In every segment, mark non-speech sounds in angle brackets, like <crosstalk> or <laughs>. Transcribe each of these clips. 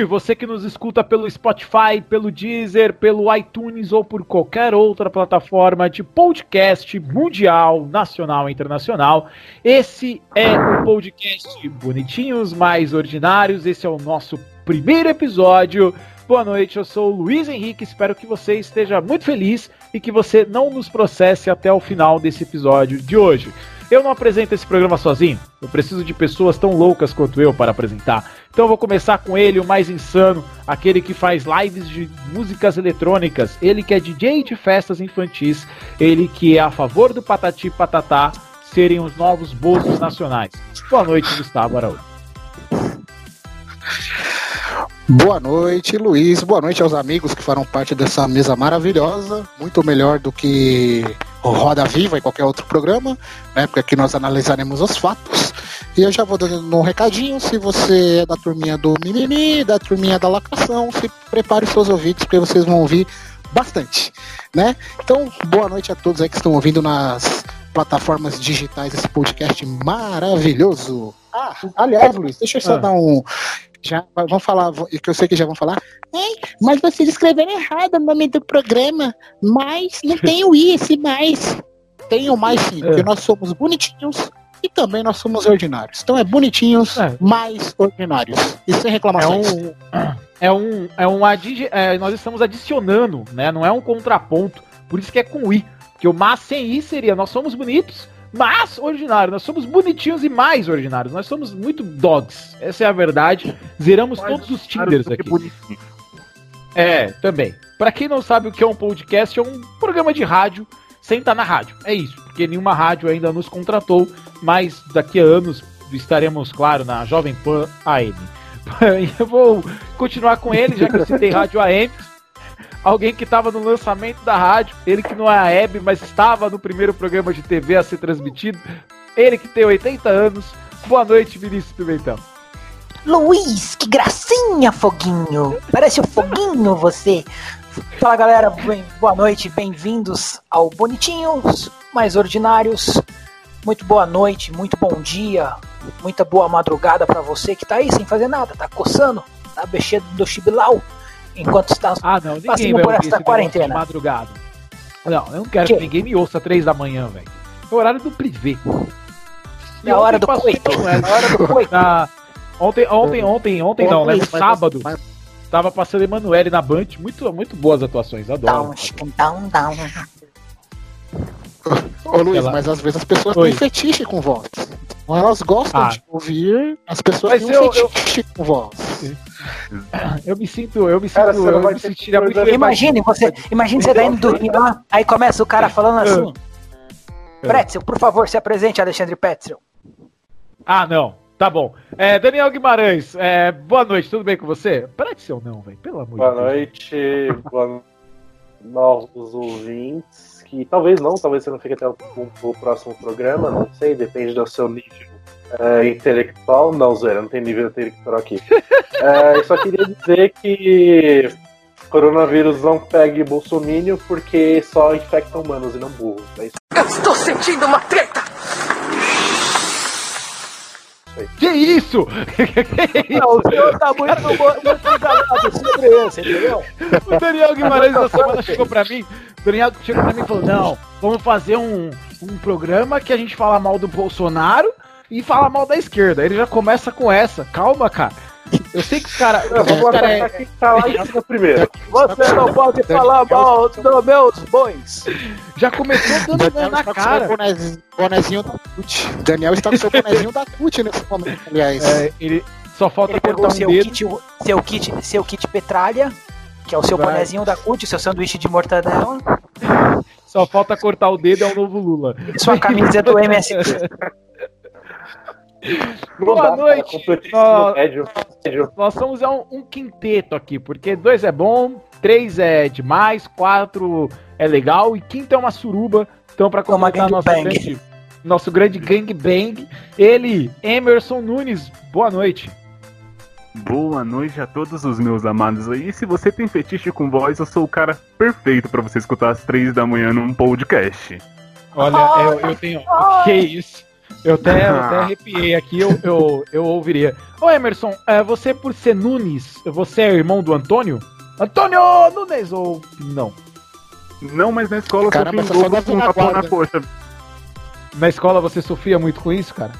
você que nos escuta pelo Spotify, pelo Deezer, pelo iTunes ou por qualquer outra plataforma de podcast mundial, nacional e internacional. Esse é o podcast Bonitinhos Mais Ordinários. Esse é o nosso primeiro episódio. Boa noite, eu sou o Luiz Henrique. Espero que você esteja muito feliz e que você não nos processe até o final desse episódio de hoje. Eu não apresento esse programa sozinho. Eu preciso de pessoas tão loucas quanto eu para apresentar. Então eu vou começar com ele, o mais insano, aquele que faz lives de músicas eletrônicas, ele que é DJ de festas infantis, ele que é a favor do Patati Patatá serem os novos bolsos nacionais. Boa noite, Gustavo Araújo. Boa noite, Luiz. Boa noite aos amigos que farão parte dessa mesa maravilhosa. Muito melhor do que o Roda Viva e qualquer outro programa, na época que nós analisaremos os fatos. E eu já vou dando um recadinho. Se você é da turminha do mimimi, da turminha da lacração, se prepare seus ouvidos, porque vocês vão ouvir bastante, né? Então, boa noite a todos aí que estão ouvindo nas plataformas digitais esse podcast maravilhoso. Ah, aliás, Luiz, deixa eu só ah. dar um já vão falar, que eu sei que já vão falar, mas vocês escreveram errado o nome do programa, mas não tem o I, esse mais. Tem o mais sim, é. porque nós somos bonitinhos e também nós somos ordinários. Então é bonitinhos, é. mais ordinários. E sem reclamações. É um. É um. É um adi é, nós estamos adicionando, né? Não é um contraponto. Por isso que é com I. Que o mas sem I seria nós somos bonitos, mas ordinário. Nós somos bonitinhos e mais ordinários. Nós somos muito dogs. Essa é a verdade. Zeramos mais todos os Tinders aqui. Bonitinho. É, também. Para quem não sabe o que é um podcast, é um programa de rádio sem estar na rádio. É isso, porque nenhuma rádio ainda nos contratou, mas daqui a anos estaremos, claro, na Jovem Pan AM. <laughs> Eu vou continuar com ele, já que eu citei rádio AM alguém que estava no lançamento da rádio, ele que não é a Hebe, mas estava no primeiro programa de TV a ser transmitido, ele que tem 80 anos. Boa noite, Vinícius Pimentão. Luiz, que gracinha, Foguinho! Parece o Foguinho você! Fala galera, bem, boa noite, bem-vindos ao Bonitinhos Mais Ordinários. Muito boa noite, muito bom dia, muita boa madrugada para você que tá aí sem fazer nada, tá coçando, tá mexendo do chibilau enquanto está ah, não, passando por essa quarentena. De madrugada. Não, eu não quero que? que ninguém me ouça três da manhã, velho. É o horário do privê. É a hora do coito. É a hora do <laughs> coito. Na... Ontem, ontem, ontem, ontem não, né? No sábado. Tava passando Emanuele na Band, muito, muito boas atuações, adoro. Down, down, down. Ô Luiz, Ela... mas às vezes as pessoas Oi. têm fetiche com voz. Elas gostam ah. de ouvir as pessoas mas têm um fetiche eu... com voz. <coughs> Eu me sinto, eu me sinto, cara, eu me sentiria muito Imagine você, imagine você tá indo dormir lá, aí começa o cara falando ah. assim: ah. Pretzel, por favor, se apresente, Alexandre Pretzel. Ah, não. Tá bom. É, Daniel Guimarães, é, boa noite, tudo bem com você? Pretzel não, velho, pelo amor boa de Deus. Boa noite, boa novos ouvintes, que talvez não, talvez você não fique até o, o próximo programa, não sei, depende do seu nível é, intelectual. Não, Zé, não tem nível intelectual aqui. é, <laughs> eu só queria dizer que coronavírus não pegue bolsomínio porque só infecta humanos e não burros. É isso. Eu estou sentindo uma treta! Que isso? <laughs> Não, o senhor tá muito, <laughs> muito enganado sobre isso, entendeu? O Daniel Guimarães da semana chegou pra mim. O Daniel chegou pra mim e falou: Não, vamos fazer um, um programa que a gente fala mal do Bolsonaro e fala mal da esquerda. Ele já começa com essa. Calma, cara. Eu sei que os caras. Vamos cara <laughs> é... quem tá lá em cima primeiro. Você não pode falar mal dos meus bois. Já começou dando na cara. Bonezinho da CUT. Daniel está com seu bonezinho da CUT nesse momento, aliás. É, ele só falta ele cortar um seu dedo. Kit, seu, kit, seu kit petralha, que é o seu Vai. bonezinho da CUT, seu sanduíche de mortadela. Só falta cortar o dedo, é o novo Lula. E sua camisa do MST. <laughs> Boa noite. Nós, nós somos um, um, quinteto aqui, porque dois é bom, três é demais, quatro é legal e quinto é uma suruba. Então, para completar nosso grande, nosso grande gangbang, ele, Emerson Nunes. Boa noite. Boa noite a todos os meus amados aí. Se você tem fetiche com voz, eu sou o cara perfeito para você escutar às três da manhã num podcast. Olha, eu, eu tenho. <laughs> Que isso? Eu até, eu até <laughs> arrepiei aqui, eu, eu, eu ouviria. Ô Emerson, é, você por ser Nunes, você é irmão do Antônio? Antônio Nunes ou não? Não, mas na escola Caramba, eu sofri um na um tapão na coxa. Na escola você sofria muito com isso, cara?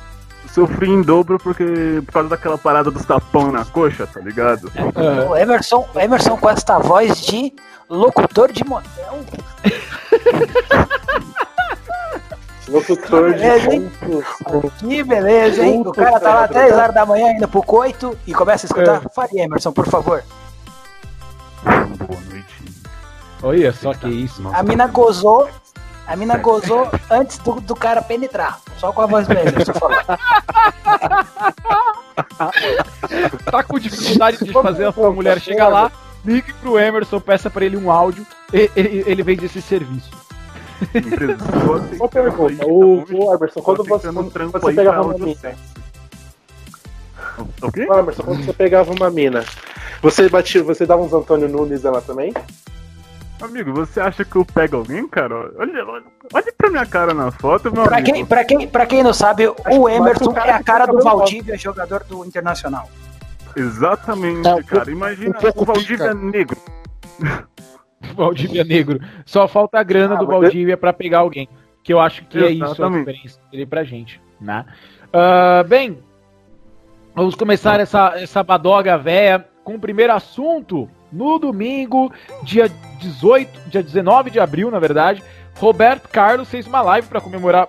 Sofri em dobro porque por causa daquela parada dos tapão na coxa, tá ligado? É. O Emerson, Emerson com esta voz de locutor de motel. <laughs> Locutor de Beleza, hein? pontos. Que beleza, hein? O cara tá lá 10 horas da manhã indo pro coito e começa a escutar. Fale, Emerson, por favor. Boa noite. Olha só que isso. Nossa, A mina gozou. A mina gozou antes do, do cara penetrar. Só com a voz do Emerson falar. <laughs> Tá com dificuldade de fazer a sua mulher chegar lá, ligue pro Emerson, peça pra ele um áudio, e- ele, ele vende esse serviço. Empresa Uma pergunta, o, o Emerson, quando você, um você pegava uma mina. O quê? Emerson, quando você pegava uma mina, você batia, você dava uns Antônio Nunes nela também? Amigo, você acha que eu pego alguém, cara? Olha, olha, olha pra minha cara na foto, meu Pra amigo. quem, pra, quem, pra quem não sabe, o que Emerson o é a cara do Valdívia, jogador do Internacional. Exatamente, É, cara. Imagina um pouco o Valdívia pica. negro. <laughs> Valdívia Negro. Só falta a grana Ah, do mas- Valdívia pra pegar alguém. Que eu acho que é isso a Exatamente. diferença dele pra gente. Né? Ah, bem, vamos começar essa, essa badoga véia com o primeiro assunto. No domingo, dia 18, dia 19 de abril, na verdade, Roberto Carlos fez uma live pra comemorar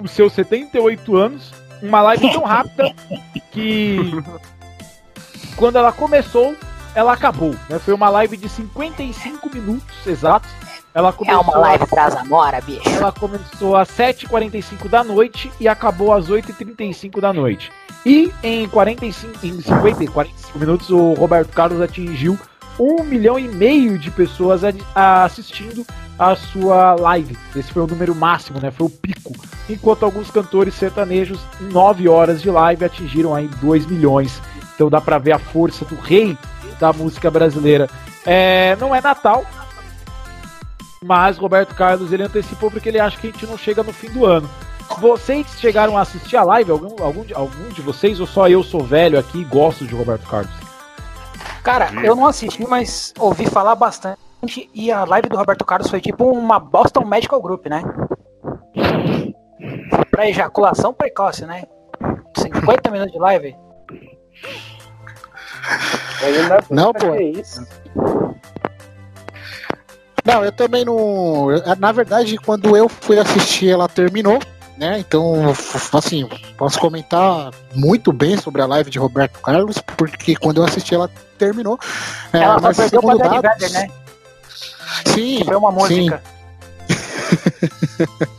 os seus 78 anos. Uma live tão <laughs> rápida que quando ela começou, ela acabou. Né? Foi uma live de 55 minutos exatos. Ela É começou, uma live traz amora, bicho. ela começou às 7h45 da noite e acabou às 8h35 da noite. E em 45, em 50 e 45 minutos, o Roberto Carlos atingiu um milhão e meio de pessoas a- a- assistindo a sua live. Esse foi o número máximo, né? Foi o pico. Enquanto alguns cantores sertanejos, em 9 horas de live, atingiram aí 2 milhões. Então dá pra ver a força do rei da música brasileira. É, não é Natal, mas Roberto Carlos ele antecipou porque ele acha que a gente não chega no fim do ano. Vocês chegaram a assistir a live? Algum, algum, de, algum de vocês? Ou só eu sou velho aqui e gosto de Roberto Carlos? Cara, eu não assisti, mas ouvi falar bastante. E a live do Roberto Carlos foi tipo uma Boston Medical Group, né? Pra ejaculação precoce, né? 50 minutos de live. Não, é- pô. isso? Não, eu também não. Na verdade, quando eu fui assistir, ela terminou, né? Então, assim, posso comentar muito bem sobre a live de Roberto Carlos, porque quando eu assisti, ela terminou. É, Ela só mas perdeu segundo Danny dados- né? Sim, foi uma sim. música. <laughs>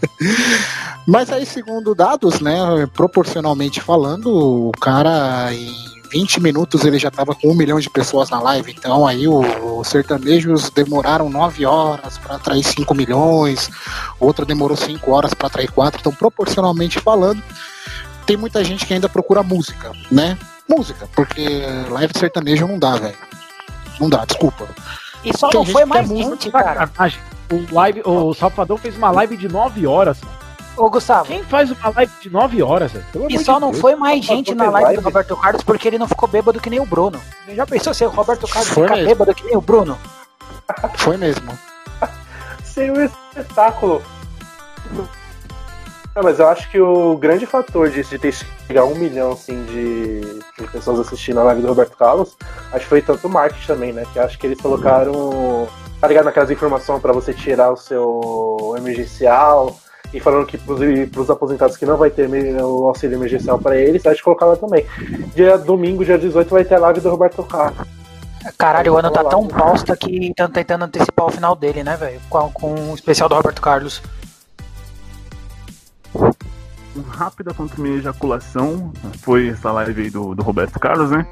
Mas aí, segundo dados, né, proporcionalmente falando, o cara em 20 minutos ele já tava com um milhão de pessoas na live. Então aí o- os sertanejos demoraram 9 horas para atrair 5 milhões, outro demorou 5 horas para atrair 4. Então, proporcionalmente falando, tem muita gente que ainda procura música, né? Música, porque live de sertanejo não dá, velho. Não dá, desculpa. E só Tem não foi mais gente, cara. Sacanagem. O, live, o Salvador fez uma live de 9 horas. Ô, Gustavo. Quem faz uma live de 9 horas? velho? E só de não Deus. foi mais gente na live live? do Roberto Carlos porque ele não ficou bêbado que nem o Bruno. Já pensou se o Roberto Carlos Foi fica mesmo. bêbado que nem o Bruno? Foi mesmo. Seria um espetáculo. Não, mas eu acho que o grande fator disso de ter chegar a um milhão assim, de, de pessoas assistindo a live do Roberto Carlos, acho que foi tanto o marketing também, né? Que acho que eles colocaram. Tá ligado naquelas informações pra você tirar o seu emergencial e falando que pros, pros aposentados que não vai ter o auxílio emergencial pra eles, acho que colocaram também. Dia domingo, dia 18, vai ter a live do Roberto Carlos. Caralho, o ano tá tão bosta que estão tentando antecipar o final dele, né, velho? Com, com o especial do Roberto Carlos. rápida quanto minha ejaculação foi essa live aí do, do Roberto Carlos, né?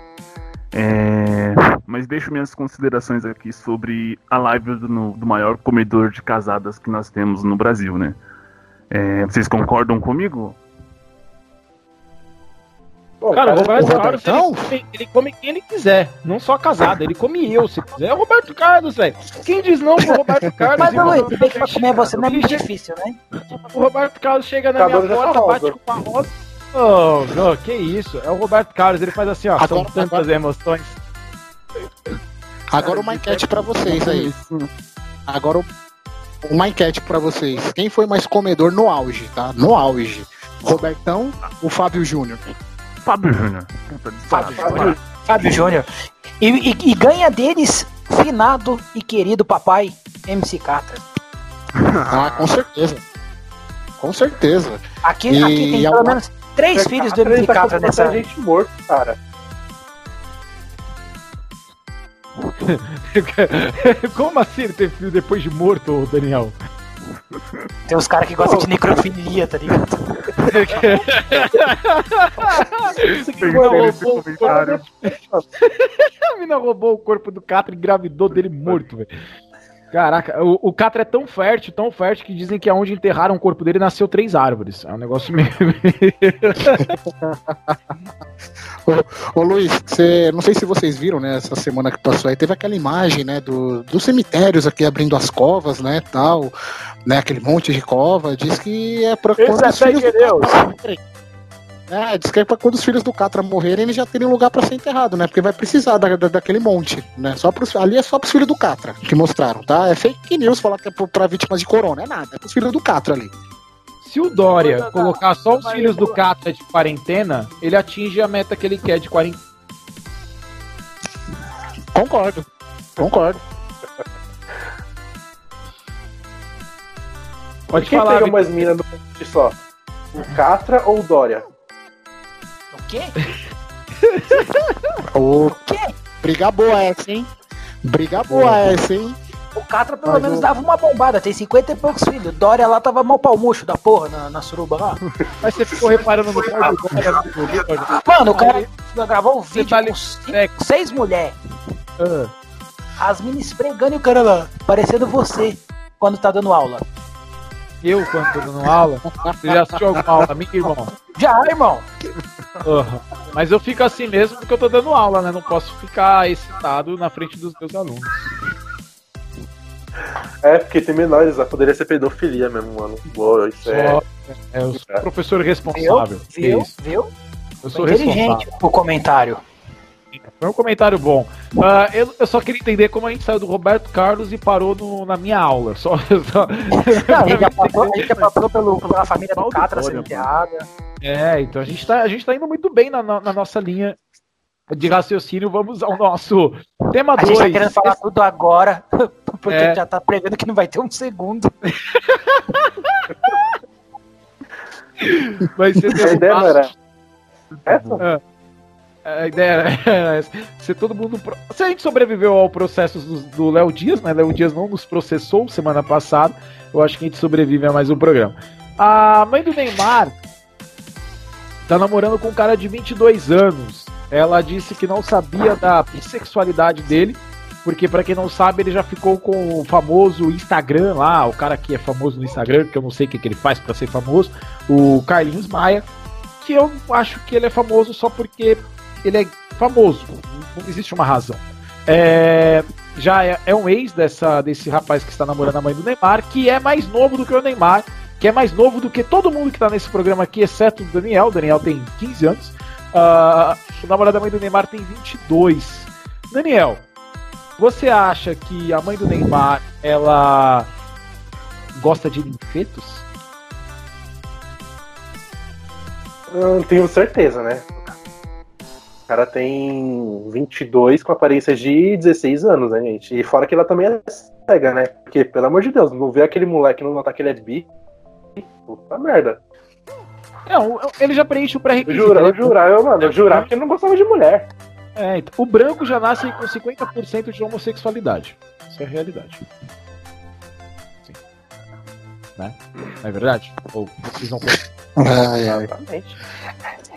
É, mas deixo minhas considerações aqui sobre a live do, no- do maior comedor de casadas que nós temos no Brasil, né? É, vocês concordam comigo? Pô, Cara, o Roberto o Carlos, ele Robertão? come, ele come quem ele quiser, não só casado, ele come eu, se quiser. É o Roberto Carlos, velho. Quem diz não pro Roberto <laughs> Carlos? Mas? Luiz, bem que pra comer você não é muito difícil, né? O Roberto Carlos chega na Acabou minha já porta, tá bate com uma rosa. Oh, não, que isso? É o Roberto Carlos, ele faz assim, ó. são Agora- tantas emoções. Agora uma enquete pra vocês aí. Agora uma enquete pra vocês. Quem foi mais comedor no auge, tá? No auge. Robertão ou Fábio Júnior? Fábio Júnior. Fábio. Júnior. Fábio Júnior. E, e- e ganha deles, finado e querido papai MC Catra. Ah, <laughs> com certeza. Com certeza. Aqui, E aqui tem é pelo uma- menos três filhos do MC com nessa. gente morto, cara. <laughs> Como assim ele teve filho depois de morto, Daniel? Tem uns caras que gostam de necrofilia, tá ligado? <laughs> A mina roubou o corpo do Catra e engravidou dele morto, velho. Caraca, o, o Catra é tão fértil, tão fértil, que dizem que aonde enterraram o corpo dele nasceu três árvores. É um negócio meio. <laughs> Ô Luiz, você, não sei se vocês viram, né, essa semana que passou aí, teve aquela imagem, né, do, dos cemitérios aqui abrindo as covas, né, tal, né, aquele monte de cova, diz que é pra filhos do Catra morrerem. É, diz que é pra quando os filhos do Catra morrerem, eles já terem lugar pra ser enterrado, né, porque vai precisar da, da- daquele monte, né, só pros, ali é só pros filhos do Catra que mostraram, tá, é fake news falar que é pra vítimas de corona, é nada, é pros filhos do Catra ali. Se o Dória colocar só os filhos do Catra de quarentena, ele atinge a meta que ele quer de quarentena. Concordo, concordo. Pode Quem falar, pega mais mina no monte só? O Catra ou o Dória? O quê? <laughs> O quê? briga boa essa, hein? Briga boa essa, hein? O Catra pelo Mas menos o- dava uma bombada, tem 50 e poucos filhos. Dória lá tava mal pau murcho da porra na, na suruba lá. <laughs> Mas você ficou reparando no pau do Dória? Mano, o cara gravou um vídeo tá ali- com cinco- é. seis mulheres. Ah, As minas esfregando e o cara lá, parecendo você quando tá dando aula. Eu, quando tô dando aula, você já assistiu alguma aula minha, irmão? Já, irmão. Mas eu fico assim mesmo porque eu tô dando aula, né? Não posso ficar excitado na frente dos meus alunos. É, porque tem menores, ó, poderia ser pedofilia mesmo, mano. Boa, isso é. É, eu sou o professor Viu? responsável. Viu? Isso. Viu? Eu sou Foi responsável. inteligente o comentário. Foi um comentário bom. Ah, eu, eu só queria entender como a gente saiu do Roberto Carlos e parou no- na minha aula. Só, <laughs> só- Não, a gente já passou, a gente já passou pelo, pela família do Catra sendo enterrada. É, então a gente tá, a gente tá indo muito bem na, na- na nossa linha de raciocínio. Vamos ao nosso tema A gente tá 2. querendo falar tudo agora, <laughs> porque É. já tá prevendo que não vai ter um segundo. <laughs> Vai ser A ideia não era. Essa? A ideia era <laughs> ser todo mundo. Se a gente sobreviveu ao processo do- Léo Dias, né? Léo Dias não nos processou semana passada. Eu acho que a gente sobrevive a mais um programa. A mãe do Neymar tá namorando com um cara de 22 anos. Ela disse que não sabia da bissexualidade dele, porque pra quem não sabe, ele já ficou com o famoso Instagram lá, o cara que é famoso no Instagram, que eu não sei o que, que ele faz pra ser famoso, o Carlinhos Maia, que eu acho que ele é famoso só porque ele é famoso, não existe uma razão. É, já é, é um ex dessa, desse rapaz que está namorando a mãe do Neymar, que é mais novo do que o Neymar, que é mais novo do que todo mundo que está nesse programa aqui, exceto o Daniel. O Daniel tem 15 anos. Ah, o namorado da mãe do Neymar tem 22. Daniel, você acha que a mãe do Neymar, ela gosta de linfetos? Não tenho certeza, né? O cara tem 22 com aparência de 16 anos, né, gente? E fora que ela também é cega, né? Porque, pelo amor de Deus, não vê aquele moleque não notar que ele é bi. Puta merda. Não, ele já preenche o Eu pré-requisito. jurava, eu Ele- jurava, eu, mano, eu jurava que ele não gostava de mulher. É, então, o branco já nasce com 50% de homossexualidade. Isso é a realidade. Sim. Né? Não é verdade? Ou vocês não ai. Exatamente.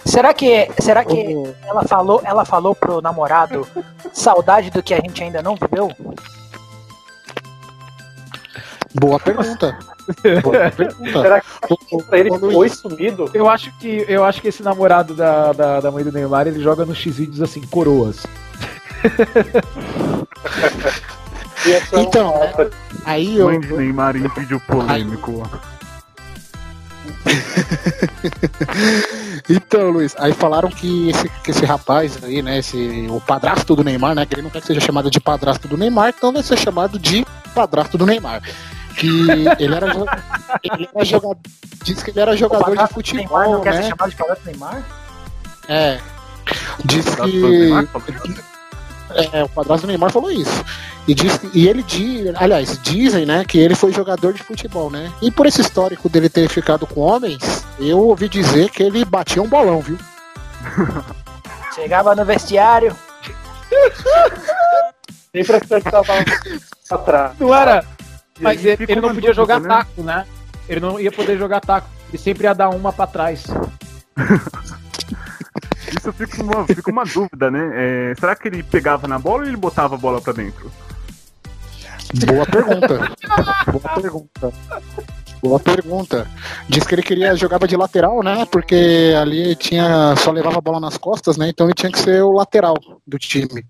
Será que, será que ela falou, ela falou pro namorado saudade do que a gente ainda não viveu? Boa pergunta. <laughs> Será que pra ele foi sumido? Eu acho que, eu acho que esse namorado da, da, da mãe do Neymar, ele joga no X-Vídeos assim, coroas. <laughs> Então, aí eu. Mãe de Neymar em vídeo polêmico. <laughs> Então, Luiz, aí falaram que esse, que esse rapaz aí, né, esse, o padrasto do Neymar, né, que ele não quer que seja chamado de padrasto do Neymar, então vai ser chamado de padrasto do Neymar. Que ele era, <laughs> ele era jogador, diz que ele era jogador de Neymar não futebol, quer ser né, chamado de padrasto do Neymar? é, diz que? É, o padrasto do Neymar falou isso. E, diz, e ele diz, aliás, dizem, né, que ele foi jogador de futebol, né, e por esse histórico dele ter ficado com homens, eu ouvi dizer que ele batia um bolão, viu? <laughs> Chegava no vestiário, Sempre que tava atrás. Não era. E Mas ele, ele não podia jogar né? taco, né? Ele não ia poder jogar taco. Ele sempre ia dar uma pra trás. <laughs> Isso fica uma, fica uma dúvida, né? É, será que ele pegava na bola ou ele botava a bola pra dentro? Boa pergunta. Boa pergunta. Boa pergunta. Diz que ele queria jogava de lateral, né? Porque ali tinha só levava a bola nas costas, né? Então ele tinha que ser o lateral do time.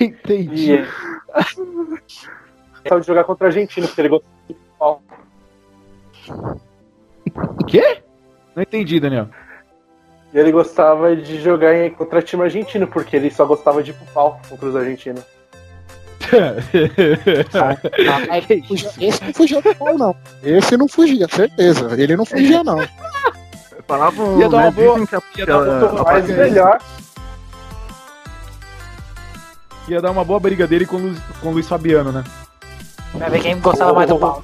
Entendi. E ele de jogar contra a Argentina, porque ele gostava de futebol. O quê? Não entendi, Daniel. E ele gostava de jogar em- contra time argentino, porque ele só gostava de ir pro pau contra os argentinos. <laughs> Esse não fugia do pau, não. Esse não fugia, certeza. Ele não fugia, não. Falavam, Ia dar uma né, boa- dizem que a, ia dar uma boa- melhor, Ia dar uma boa briga dele com o Luiz, com o Luiz Fabiano, né? pra ver quem gostava mais do pau.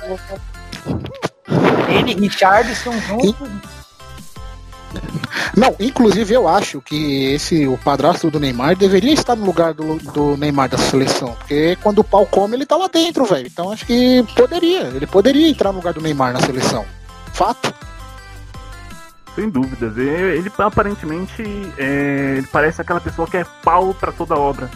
Ele e Richardson juntos. Não, inclusive eu acho que esse o padrasto do Neymar deveria estar no lugar do, do Neymar da seleção, porque quando o pau come ele tá lá dentro, velho. Então acho que poderia, ele poderia entrar no lugar do Neymar na seleção. Fato. sem dúvidas. Ele aparentemente é, ele parece aquela pessoa que é pau pra toda obra.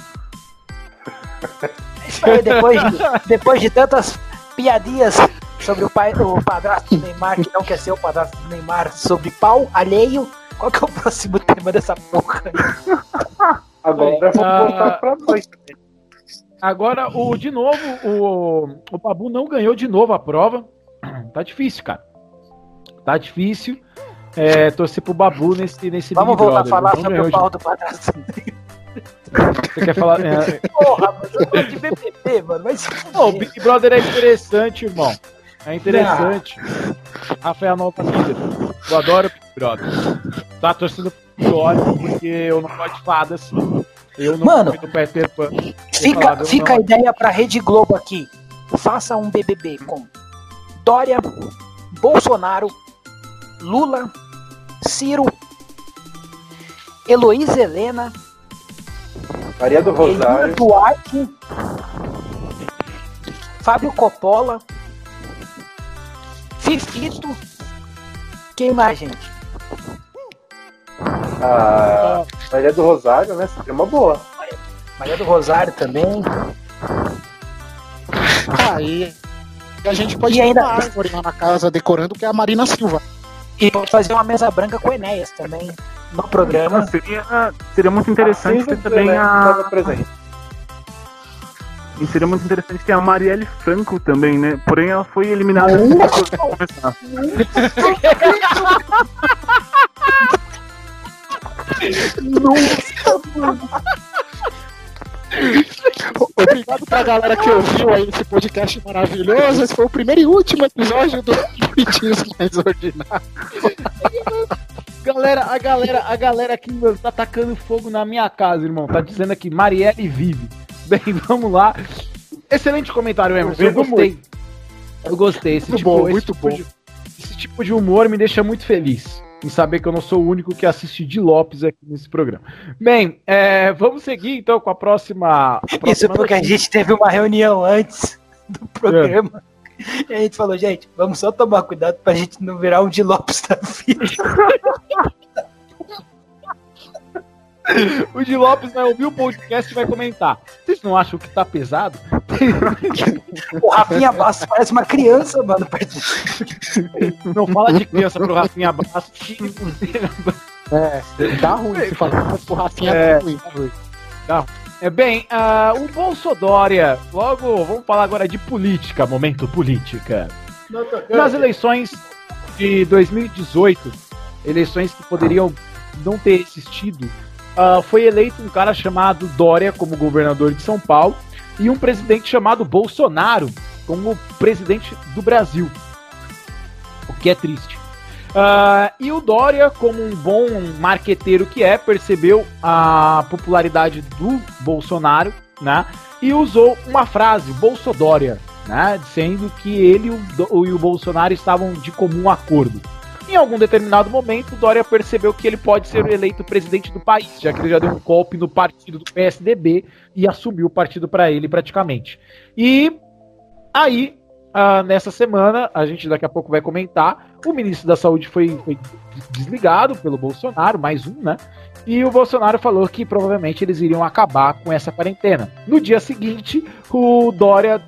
Aí, depois, de, depois de tantas piadinhas sobre o, pai, o padrasto do Neymar, que não quer ser o padrasto do Neymar, sobre pau alheio, qual que é o próximo tema dessa porra? <laughs> agora vamos Ah. voltar pra nós. Agora, o, de novo, o, o Babu não ganhou de novo a prova. Tá difícil, cara. Tá difícil. É, torcer pro Babu nesse, nesse Vamos Big voltar a Brother. falar Não sobre o pau do padrasto. Você quer falar? É, <laughs> Porra, mas eu gosto de BBB, mano. Não, o fuder. Big Brother é interessante, irmão. É interessante. Rafael não tá líder. Eu adoro Brother. Tá torcendo Vitória, porque eu não gosto de fadas. Eu não Mano, do Peter Pan. Fica, falar, fica a não. ideia pra Rede Globo aqui. Faça um BBB com Dória, Bolsonaro, Lula, Ciro, Heloísa Helena, Maria do Elina Rosário. Duarte, Fábio Coppola, Fifito. Quem mais, gente? A Maria do Rosário, né? Seria uma boa. Maria do Rosário também. Aí a gente pode E ainda- uma árvore lá na casa decorando que é a Marina Silva. E pode fazer uma mesa branca com o Enéas também no programa. Seria, seria muito interessante Assim, ter também né, a. presente. E seria muito interessante ter a Marielle Franco também, né? Porém, ela foi eliminada <laughs> <laughs> de começar. Obrigado pra galera que ouviu aí esse podcast maravilhoso. Esse foi o primeiro e último episódio do Bonitinhos Mais Ordinários. Galera, a galera, a galera aqui mano, tá tacando fogo na minha casa, irmão. Tá dizendo aqui, Marielle vive. Bem, vamos lá. Excelente comentário, Emerson. Eu gostei. Eu gostei. Esse Muito tipo, bom, muito tipo bom. de- esse tipo de humor me deixa muito feliz. Em saber que eu não sou o único que assiste de Lopes aqui nesse programa. Bem, é, vamos seguir então com a próxima. a Isso próxima porque a notícia. gente teve uma reunião antes do programa. E a gente falou, gente, vamos só tomar cuidado pra gente não virar um de Lopes da vida. <laughs> O de Lopes vai ouvir o podcast e vai comentar. Vocês não acham que tá pesado? O Rafinha Bastos parece uma criança, mano. Não fala de criança pro Rafinha Bastos. É, dá ruim se falar mas o Rafinha É. é ruim. É bem, ah, o Bolsodória, logo, vamos falar agora de política, momento política. Nas eleições de 2018, eleições que poderiam não ter existido, ah, foi eleito um cara chamado Dória como governador de São Paulo e um presidente chamado Bolsonaro como presidente do Brasil. O que é triste. Ah, e o Dória, como um bom marqueteiro que é, percebeu a popularidade do Bolsonaro, né? E usou uma frase, Bolsodória, né? Dizendo que ele e o, e o Bolsonaro estavam de comum acordo. Em algum determinado momento, Dória percebeu que ele pode ser eleito presidente do país, já que ele já deu um golpe no partido do PSDB e assumiu o partido para ele praticamente. E aí, ah, nessa semana, a gente daqui a pouco vai comentar, o ministro da Saúde foi, foi desligado pelo Bolsonaro, mais um, né? E o Bolsonaro falou que provavelmente eles iriam acabar com essa quarentena. No dia seguinte, o Dória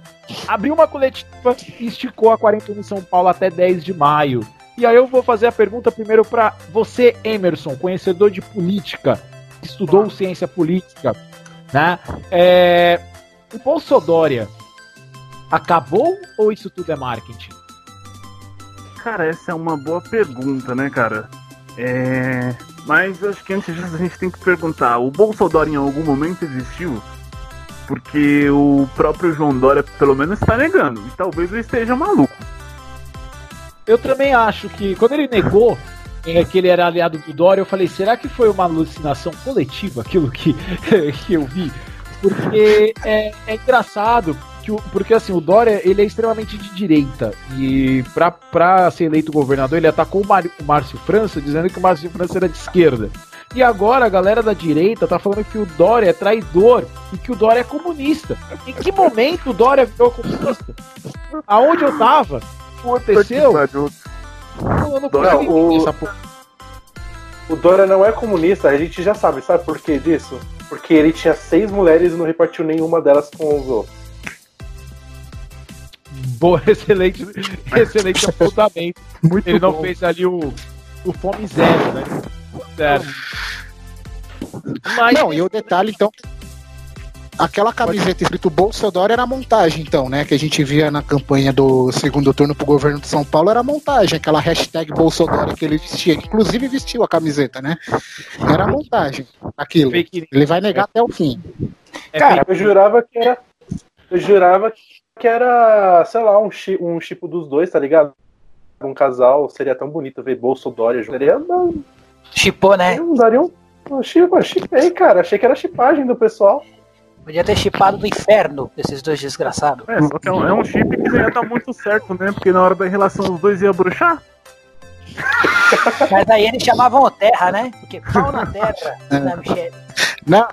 abriu uma coletiva e esticou a quarentena em São Paulo até 10 de maio. E aí eu vou fazer a pergunta primeiro para você, Emerson, conhecedor de política, que estudou ciência política, né? É, o Bolsodória acabou ou isso tudo é marketing? Cara, essa é uma boa pergunta, né, cara? É. Mas acho que antes disso a gente tem que perguntar: o Bolsonaro em algum momento existiu? Porque o próprio João Dória, pelo menos, está negando. E talvez ele esteja maluco. Eu também acho que quando ele negou é, que ele era aliado do Dória, eu falei, será que foi uma alucinação coletiva aquilo que, <laughs> que eu vi? Porque é, é engraçado, que o- porque assim, o Dória ele é extremamente de direita. E pra, pra ser eleito governador, ele atacou o, Mário- o Márcio França, dizendo que o Márcio França era de esquerda. E agora a galera da direita tá falando que o Dória é traidor e que o Dória é comunista. Em que momento o Dória virou comunista? Aonde eu tava? Aconteceu? Eu não o- entender essa porra. O Dória não é comunista, a gente já sabe, sabe por que disso? Porque ele tinha seis mulheres e não repartiu nenhuma delas com os outros. Boa, <laughs> excelente, excelente <laughs> apontamento. Muito Ele não bom. fez ali o, o fome zero, né? Zero. Mas, Não, e o detalhe, então. Aquela camiseta escrito Bolsonaro era montagem, então, né? Que a gente via na campanha do segundo turno pro governo de São Paulo era montagem, aquela hashtag Bolsonaro que ele vestia. Inclusive vestiu a camiseta, né? Era montagem, aquilo. Ele vai negar até o fim. É Cara, eu jurava que era. Eu jurava que era, sei lá, um, chi, um tipo dos dois, tá ligado? Um casal seria tão bonito ver Bolso Dória junto. Seria, Chipou, né? não daria um. Chipei, cara. Achei que era chipagem do pessoal. Podia ter chipado do inferno esses dois desgraçados. É, só que é um, é um chip que não ia dar muito certo, né? Porque na hora da relação os dois iam bruxar. <laughs> Mas aí eles chamavam o Terra, né? Porque pau na <laughs> terra, né, Michele? Não,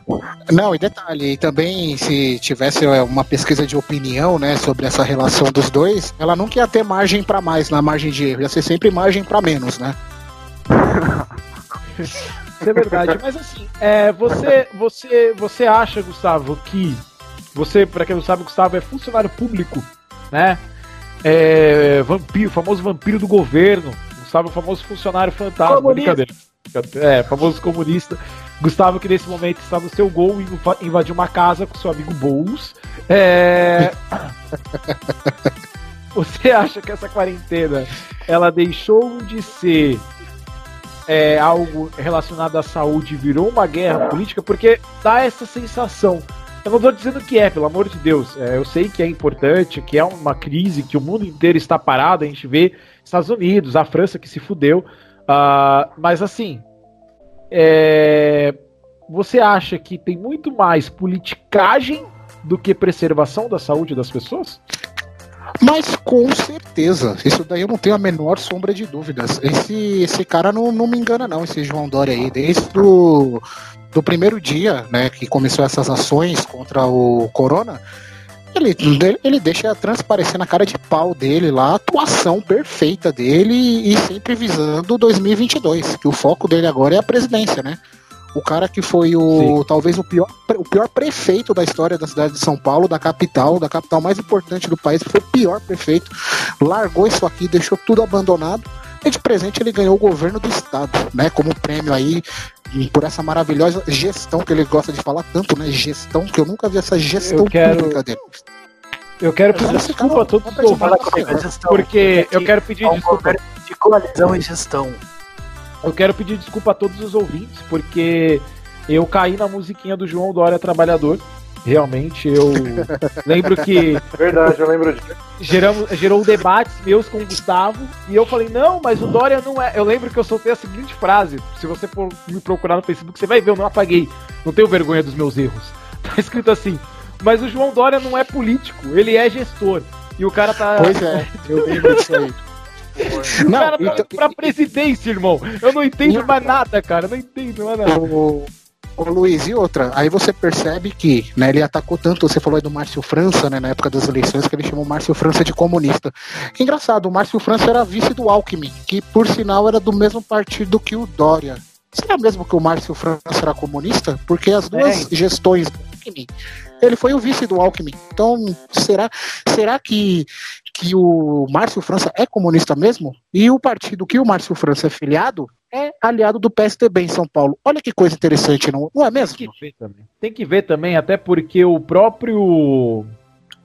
não, e detalhe, e também se tivesse é, uma pesquisa de opinião, né, sobre essa relação dos dois, ela nunca ia ter margem pra mais na margem de erro, ia ser sempre margem pra menos, né? <laughs> Isso é verdade. Mas assim, é, você, você, você acha, Gustavo, que você, pra quem não sabe, Gustavo é funcionário público, né? É, vampiro, famoso vampiro do governo. Gustavo é o famoso funcionário fantasma. Comunista. Brincadeira. É, famoso comunista. Gustavo que nesse momento está no seu gol e inva- invadiu uma casa com seu amigo Boulos. É... <laughs> Você acha que essa quarentena ela deixou de ser é, algo relacionado à saúde virou uma guerra política? Porque dá essa sensação. Eu não estou dizendo que é, pelo amor de Deus. É, eu sei que é importante, que é uma crise, que o mundo inteiro está parado. A gente vê Estados Unidos, a França que se fudeu. Ah, mas assim, é, você acha que tem muito mais politicagem do que preservação da saúde das pessoas? Mas com certeza, isso daí eu não tenho a menor sombra de dúvidas. Esse, esse cara não, não me engana, não, esse João Dória aí. Desde do, do primeiro dia né, que começou essas ações contra o Corona, ele, ele deixa transparecer na cara de pau dele lá a atuação perfeita dele e sempre visando 2022, que o foco dele agora é a presidência, né? O cara que foi o Sim. talvez o pior, o pior prefeito da história da cidade de São Paulo, da capital, da capital mais importante do país, foi o pior prefeito. Largou isso aqui, deixou tudo abandonado. E de presente ele ganhou o governo do estado, né? Como prêmio aí por essa maravilhosa gestão que ele gosta de falar tanto, né? Gestão, que eu nunca vi essa gestão Eu quero- pública dele. Eu quero pedir desculpa a todos os ouvintes, é gestão. porque eu quero pedir é desculpa. de coalizão e gestão. Eu quero pedir desculpa a todos os ouvintes, porque eu caí na musiquinha do João Dória Trabalhador. Realmente, eu <laughs> lembro que Verdade, eu lembro disso. geramos, gerou debates meus com o Gustavo, e eu falei, não, mas o Dória não é. Eu lembro que eu soltei a seguinte frase: se você for me procurar no Facebook, você vai ver, eu não apaguei. Não tenho vergonha dos meus erros. <laughs> Tá escrito assim. Mas o João Dória não é político, ele é gestor. E o cara tá. Pois é, <laughs> eu lembro disso aí. O Não, cara então- pra presidência, irmão. Eu não entendo mais nada, cara. Não entendo mais nada. O, o Luiz, e outra, aí você percebe que né, ele atacou tanto, você falou aí do Márcio França, né, na época das eleições, que ele chamou o Márcio França de comunista. Que engraçado, o Márcio França era vice do Alckmin, que por sinal era do mesmo partido que o Dória. Será mesmo que o Márcio França era comunista? Porque as duas gestões do Alckmin, ele foi o vice do Alckmin. Então, será, será que, que o Márcio França é comunista mesmo? E o partido que o Márcio França é filiado é aliado do PSDB em São Paulo. Olha que coisa interessante, não, não é mesmo? Tem que ver também. Tem que ver também, até porque o próprio.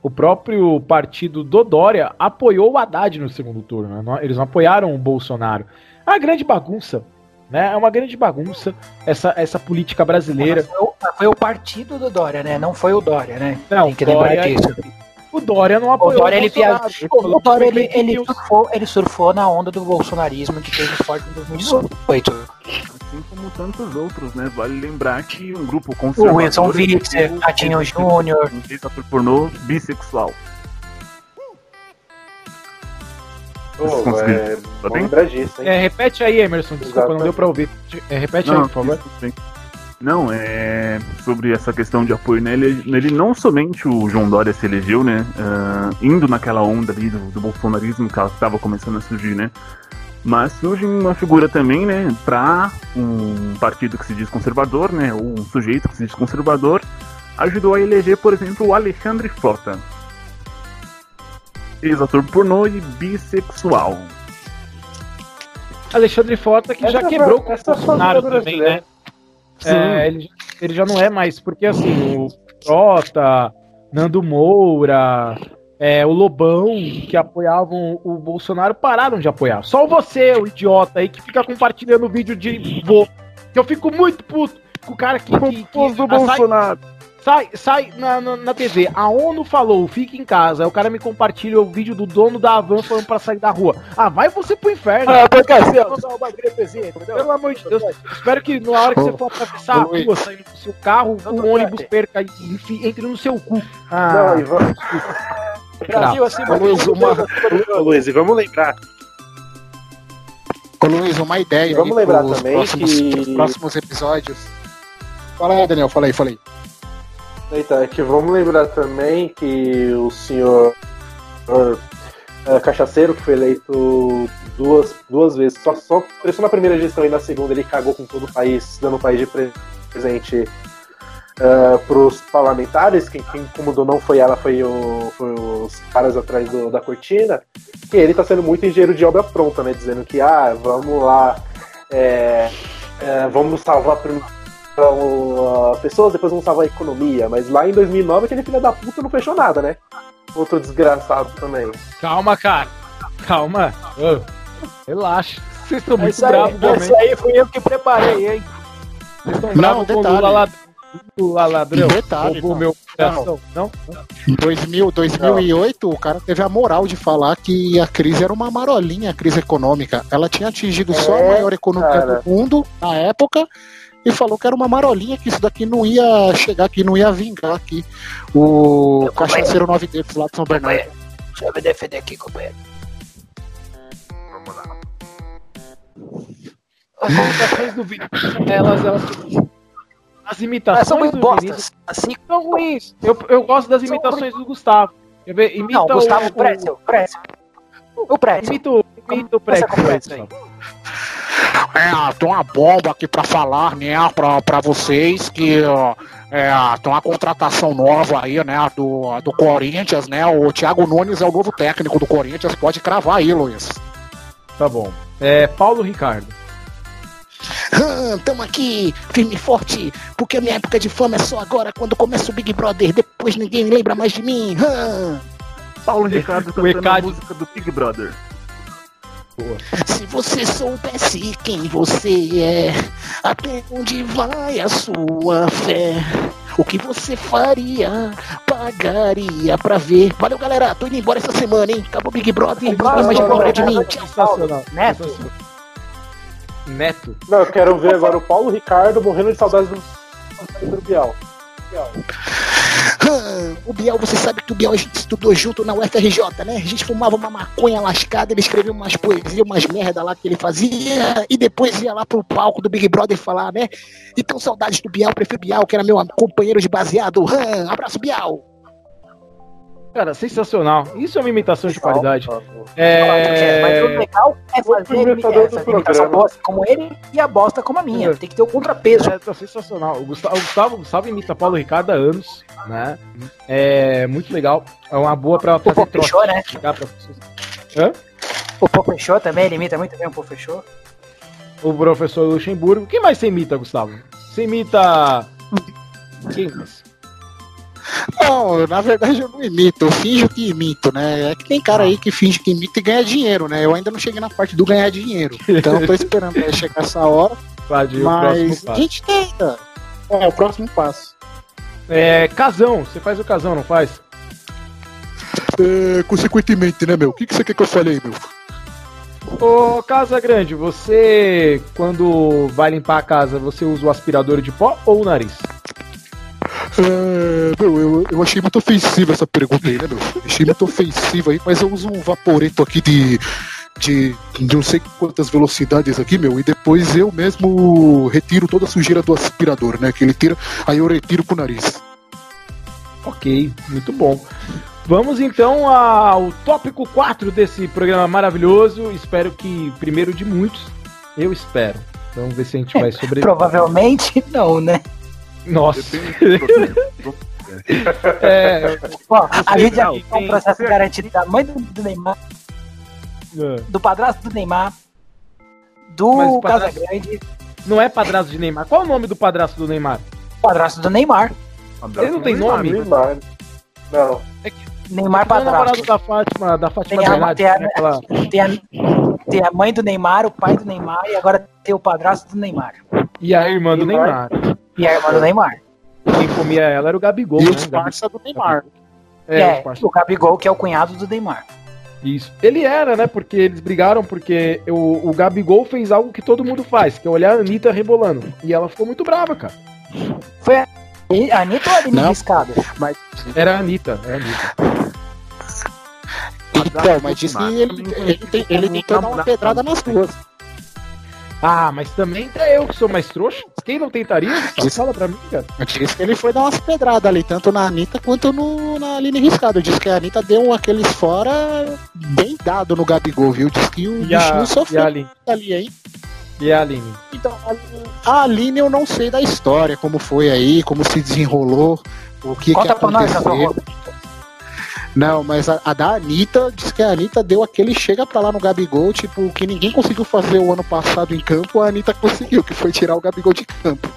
O próprio partido do Dória apoiou o Haddad no segundo turno. né? Eles não apoiaram o Bolsonaro. Uma grande bagunça. Né? É uma grande bagunça essa, essa política brasileira. Foi o, foi o partido do Dória, né? Não foi o Dória, né? Não, Tem que lembrar Dória- disso. O Dória não O apoiou Dória, ele, Bolsonaro. viajou- Ele falou o Dória, ele, ele, surfou, ele surfou na onda do bolsonarismo que teve forte em 2018. Assim como tantos outros, né? Vale lembrar que um grupo O conservador... Wilson Witzer, elegeu Ratinho um Júnior. ex-ator pornô bissexual. Consegui. é, Tá bem? disso, hein? É, repete aí, Emerson. Desculpa, Exato. não deu pra ouvir. É, repete aí, por favor. bem. Não, é sobre essa questão de apoio, né? Ele, ele não somente o João Dória se elegeu, né? ah, indo naquela onda ali do, do bolsonarismo que estava começando a surgir, né? Mas surge uma figura também, né? Para um partido que se diz conservador, né? Ou um sujeito que se diz conservador, ajudou a eleger, por exemplo, o Alexandre Frota. Ex-ator pornô e bissexual. Alexandre Frota que já Essa quebrou foi- com o Bolsonaro também, né? É, ele, ele já não é mais, porque assim, o Frota, Nando Moura, é, o Lobão, que apoiavam o Bolsonaro, pararam de apoiar. Só você, o idiota aí, que fica compartilhando vídeo de vô. Que eu fico muito puto com o cara que. que, que do Bolsonaro. Sai, sai na, na, na TV. A ONU falou, fica em casa. Aí o cara me compartilha o vídeo do dono da Havan falando pra sair da rua. Ah, vai você pro inferno. porque assim, ó, dar uma gripezinha, entendeu? Pelo amor de Deus, espero que na hora que você for atravessar a rua, saindo do seu carro, Não, o não, ônibus perca e enfim, entre no seu cu. Não, Ah, e vamos, Brasil Ô, Luiz, uma- Ô, Luiz, vamos lembrar. Ô Luiz, uma ideia Vamos lembrar também próximos, que- próximos episódios. Fala aí, Daniel, fala aí, fala aí. Então, é que vamos lembrar também que o senhor é, Cachaceiro, que foi eleito duas, duas vezes, só, só prestou na primeira gestão e na segunda ele cagou com todo o país, dando o país de pre- presente para os parlamentares. Quem, incomodou não foi ela, foi, o, foi os caras atrás do- da cortina. Que ele está sendo muito engenheiro de obra pronta, né? Dizendo que, ah, vamos lá, é, é, vamos salvar primeiro as pessoas, depois vão salvar a economia. Mas lá em 2009, aquele filho da puta não fechou nada, né? Outro desgraçado também. calma, cara. Calma. Ô, relaxa. Vocês estão muito Esse aí, bravos também. esse aí fui eu que preparei, hein? Vocês estão Não, bravos com o detalhe. Lula ladrão. Lula ladrão. Detalhe, Roubou não. meu coração. Não? Em 2000, 2008, o cara teve a moral de falar que a crise era uma marolinha, a crise econômica. Ela tinha atingido só a É, maior economia cara. do mundo na época e falou que era uma marolinha, que isso daqui não ia chegar aqui, não ia vingar aqui. O cachaceiro nove dedos lá de São Bernardo. Deixa eu me defender aqui, companheiro. As imitações do Vinícius, elas, elas. As imitações são muito do Vinícius bostas. Assim, são ruins. Eu, eu gosto das imitações do Gustavo. Ver? Imita não, Gustavo o, Pretzel, Pretzel. O Pretzel. Imita o, o Pretzel. o Pretzel. É, tem uma bomba aqui pra falar, né, pra, pra vocês que é, tem uma contratação nova aí, né, do, do Corinthians, né? O Thiago Nunes é o novo técnico do Corinthians, pode cravar aí, Luiz. Tá bom. É, Paulo Ricardo. Ah, tamo aqui, firme e forte, porque a minha época de fama é só agora, quando começa o Big Brother, depois ninguém lembra mais de mim. Ah. Paulo Ricardo cantando a música do Big Brother. Se você soubesse quem você é, até onde vai a sua fé, o que você faria, pagaria pra ver. Valeu, galera, tô indo embora essa semana, hein? Acabou o Big Brother, ninguém mais lembra de mim. Tchau. Neto. Neto. Não, eu quero ver agora o Paulo Ricardo morrendo de saudades do, do Bial. Ah, o Biel, você sabe que o Biel a gente estudou junto na UFRJ, né? A gente fumava uma maconha lascada, ele escrevia umas poesias, umas merda lá que ele fazia, e depois ia lá pro palco do Big Brother falar, né? Então, saudades do Biel, prefiro Biel, que era meu companheiro de baseado. Ah, abraço, Biel! Cara, sensacional. Isso é uma imitação de qualidade. Mas o É... legal é Foi fazer, o imitador é, fazer imitação programa. bosta como ele e a bosta como a minha. É. Tem que ter o contrapeso. É, tá sensacional. O Gustavo, o Gustavo, o Gustavo imita Paulo Ricardo há anos, né? É muito legal. É uma boa pra O fazer Pô Fechou, né? Pra. Hã? O Pô Fechou também, ele imita muito bem o Pô Fechou. O professor Luxemburgo. Quem mais você imita, Gustavo? Você imita. Quem mais? Não, na verdade eu não imito, eu finjo que imito, né? É que tem cara aí que finge que imita e ganha dinheiro, né? Eu ainda não cheguei na parte do ganhar dinheiro. Então eu tô <laughs> esperando aí chegar essa hora, o mas a gente tenta. É, o próximo passo. É, casão. Você faz o casão, não faz? É, consequentemente, né, meu? O que, que você quer que eu fale aí, meu? Ô, Casa Grande, você, quando vai limpar a casa, você usa o aspirador de pó ou o nariz? É, meu, eu, eu achei muito ofensiva essa pergunta aí, né, meu? Achei muito ofensiva aí, mas eu uso um vaporeto aqui de, de, de não sei quantas velocidades aqui, meu, e depois eu mesmo retiro toda a sujeira do aspirador, né? Que ele tira, aí eu retiro pro nariz. Ok, muito bom. Vamos então ao tópico 4 desse programa maravilhoso. Espero que primeiro de muitos. Eu espero. Vamos ver se a gente vai sobreviver. Provavelmente não, né? Nossa. <laughs> É, Ó, a gente já tem tem- um processo garantido da mãe do, do Neymar, é. do padrasto do Neymar, do padrasto- Casagrande, não é padrasto de Neymar. Qual é o nome do padrasto do Neymar? padrasto do Neymar. Ele não tem nome? Neymar. Não. Neymar Não é o namorado padrasto. da Fátima, da Fátima Tem a- Bernardes, tem a- né? Aquela- Tem a, tem a mãe do Neymar, o pai do Neymar e agora tem o padrasto do Neymar. E a irmã do Neymar. Neymar. E a irmã do Neymar. Quem comia ela era o Gabigol, e né? os parça do Neymar. É, É, o Gabigol, que é o cunhado do Neymar. Isso. Ele era, né? Porque eles brigaram porque o, o Gabigol fez algo que todo mundo faz, que é olhar a Anitta rebolando. E ela ficou muito brava, cara. Foi a Anitta ou a Aline Não. Riscada? Era a Anitta, era a Anitta. Então, mas disse que ele, ele, tem- ele tentou dar uma pedrada nas duas. Ah, mas também é eu que sou mais trouxa. Quem não tentaria? Gustavo? Isso. Fala pra mim, cara. Disse que ele foi dar umas pedradas ali, tanto na Anitta quanto no, na Aline Riscado. Disse que a Anitta deu aqueles fora bem dado no Gabigol, viu? Disse que o E bichinho e a sofreu Aline? ali, hein? E a Aline? Então, a- a Aline eu não sei da história, como foi aí, como se desenrolou, o que, que Conta pra nós, aconteceu. Não, mas a, a da Anitta, diz que a Anitta deu aquele chega pra lá no Gabigol, tipo, o que ninguém conseguiu fazer o ano passado em campo, a Anitta conseguiu, que foi tirar o Gabigol de campo.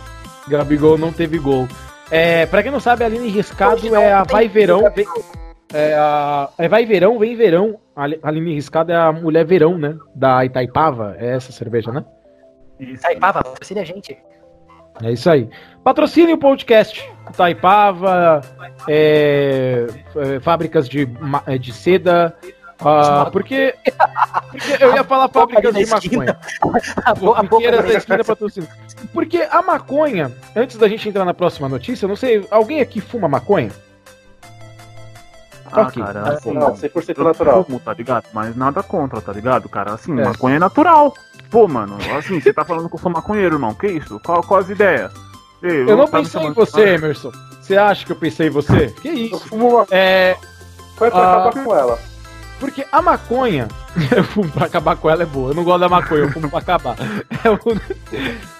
Gabigol não teve gol. É, pra quem não sabe, a Aline Riscado é a Vai Verão. Vem, é, a, é Vai Verão, vem Verão. A Ali- a Aline Riscado é a mulher verão, né? Da Itaipava. É essa cerveja, né? Isso. Taipava, patrocina a gente. É isso aí. Patrocine o podcast. Taipava, é, é, fábricas de, é, de seda. ah, porque, porque eu ia falar fábricas de maconha. Boqueiras da esquina patrocina. Porque a maconha, antes da gente entrar na próxima notícia, não sei, alguém aqui fuma maconha? Ah, cara, assim, Não, 100% eu natural. fumo, tá ligado? Mas nada contra, tá ligado, cara? Assim, É. maconha é natural. Pô, mano, assim, você tá falando que eu sou maconheiro, irmão. Que isso? Qual, qual as ideias? Ei, Eu não tá pensei em você, Emerson. Você acha que eu pensei em você? Que Eu isso? fumo uma É, coisa pra Ah. acabar com ela. porque a maconha, <laughs> Eu fumo pra acabar com ela é boa. Eu não gosto da maconha, eu fumo pra acabar. <laughs> É o-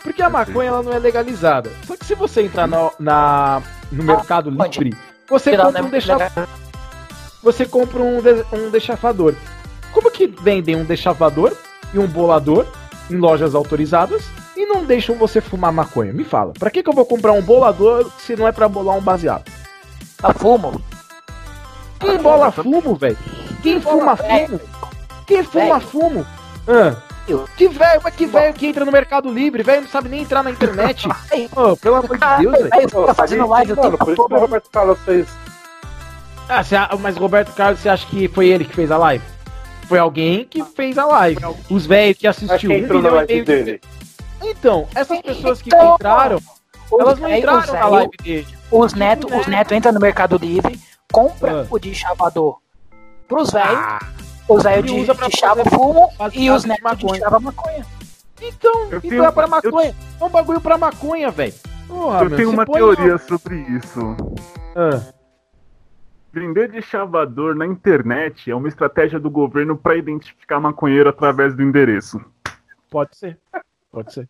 Porque a maconha ela não é legalizada. Só que se você entrar na, na- no Mercado pode. Livre, você compra né, um deixa, você compra um, de- um deschavador. Como que vendem um deschavador e um bolador em lojas autorizadas e não deixam você fumar maconha? Me fala, pra que, que eu vou comprar um bolador se não é pra bolar um baseado? Tá fumo. Quem bola fumo, velho? Quem fuma fumo? Quem fuma fumo? Ah, Eu. que velho, mas que velho que entra no Mercado Livre, velho, não sabe nem entrar na internet. <laughs> Ô, pelo amor de Deus, velho. Fica fazendo live Mano, tempo por isso que o. Roberto Carlos fez. Ah, a- mas Roberto Carlos, você acha que foi ele que fez a live? Foi alguém que fez a live. Os velhos que Mas assistiu quem um entrou na live de dele? Então, essas pessoas que Então, entraram, elas não entraram na live dele. Os netos os neto entram no Mercado Livre, compra Ah. o de chavador pros velhos, Ah, os velhos de, de chava fumo e os de netos de maconha. chava maconha. então, Eu então tenho- é pra maconha. É um bagulho pra maconha, velho. Eu meu, tenho uma põe teoria sobre isso. Ah, Vender de chavador na internet é uma estratégia do governo para identificar maconheiro através do endereço. pode ser. Pode ser.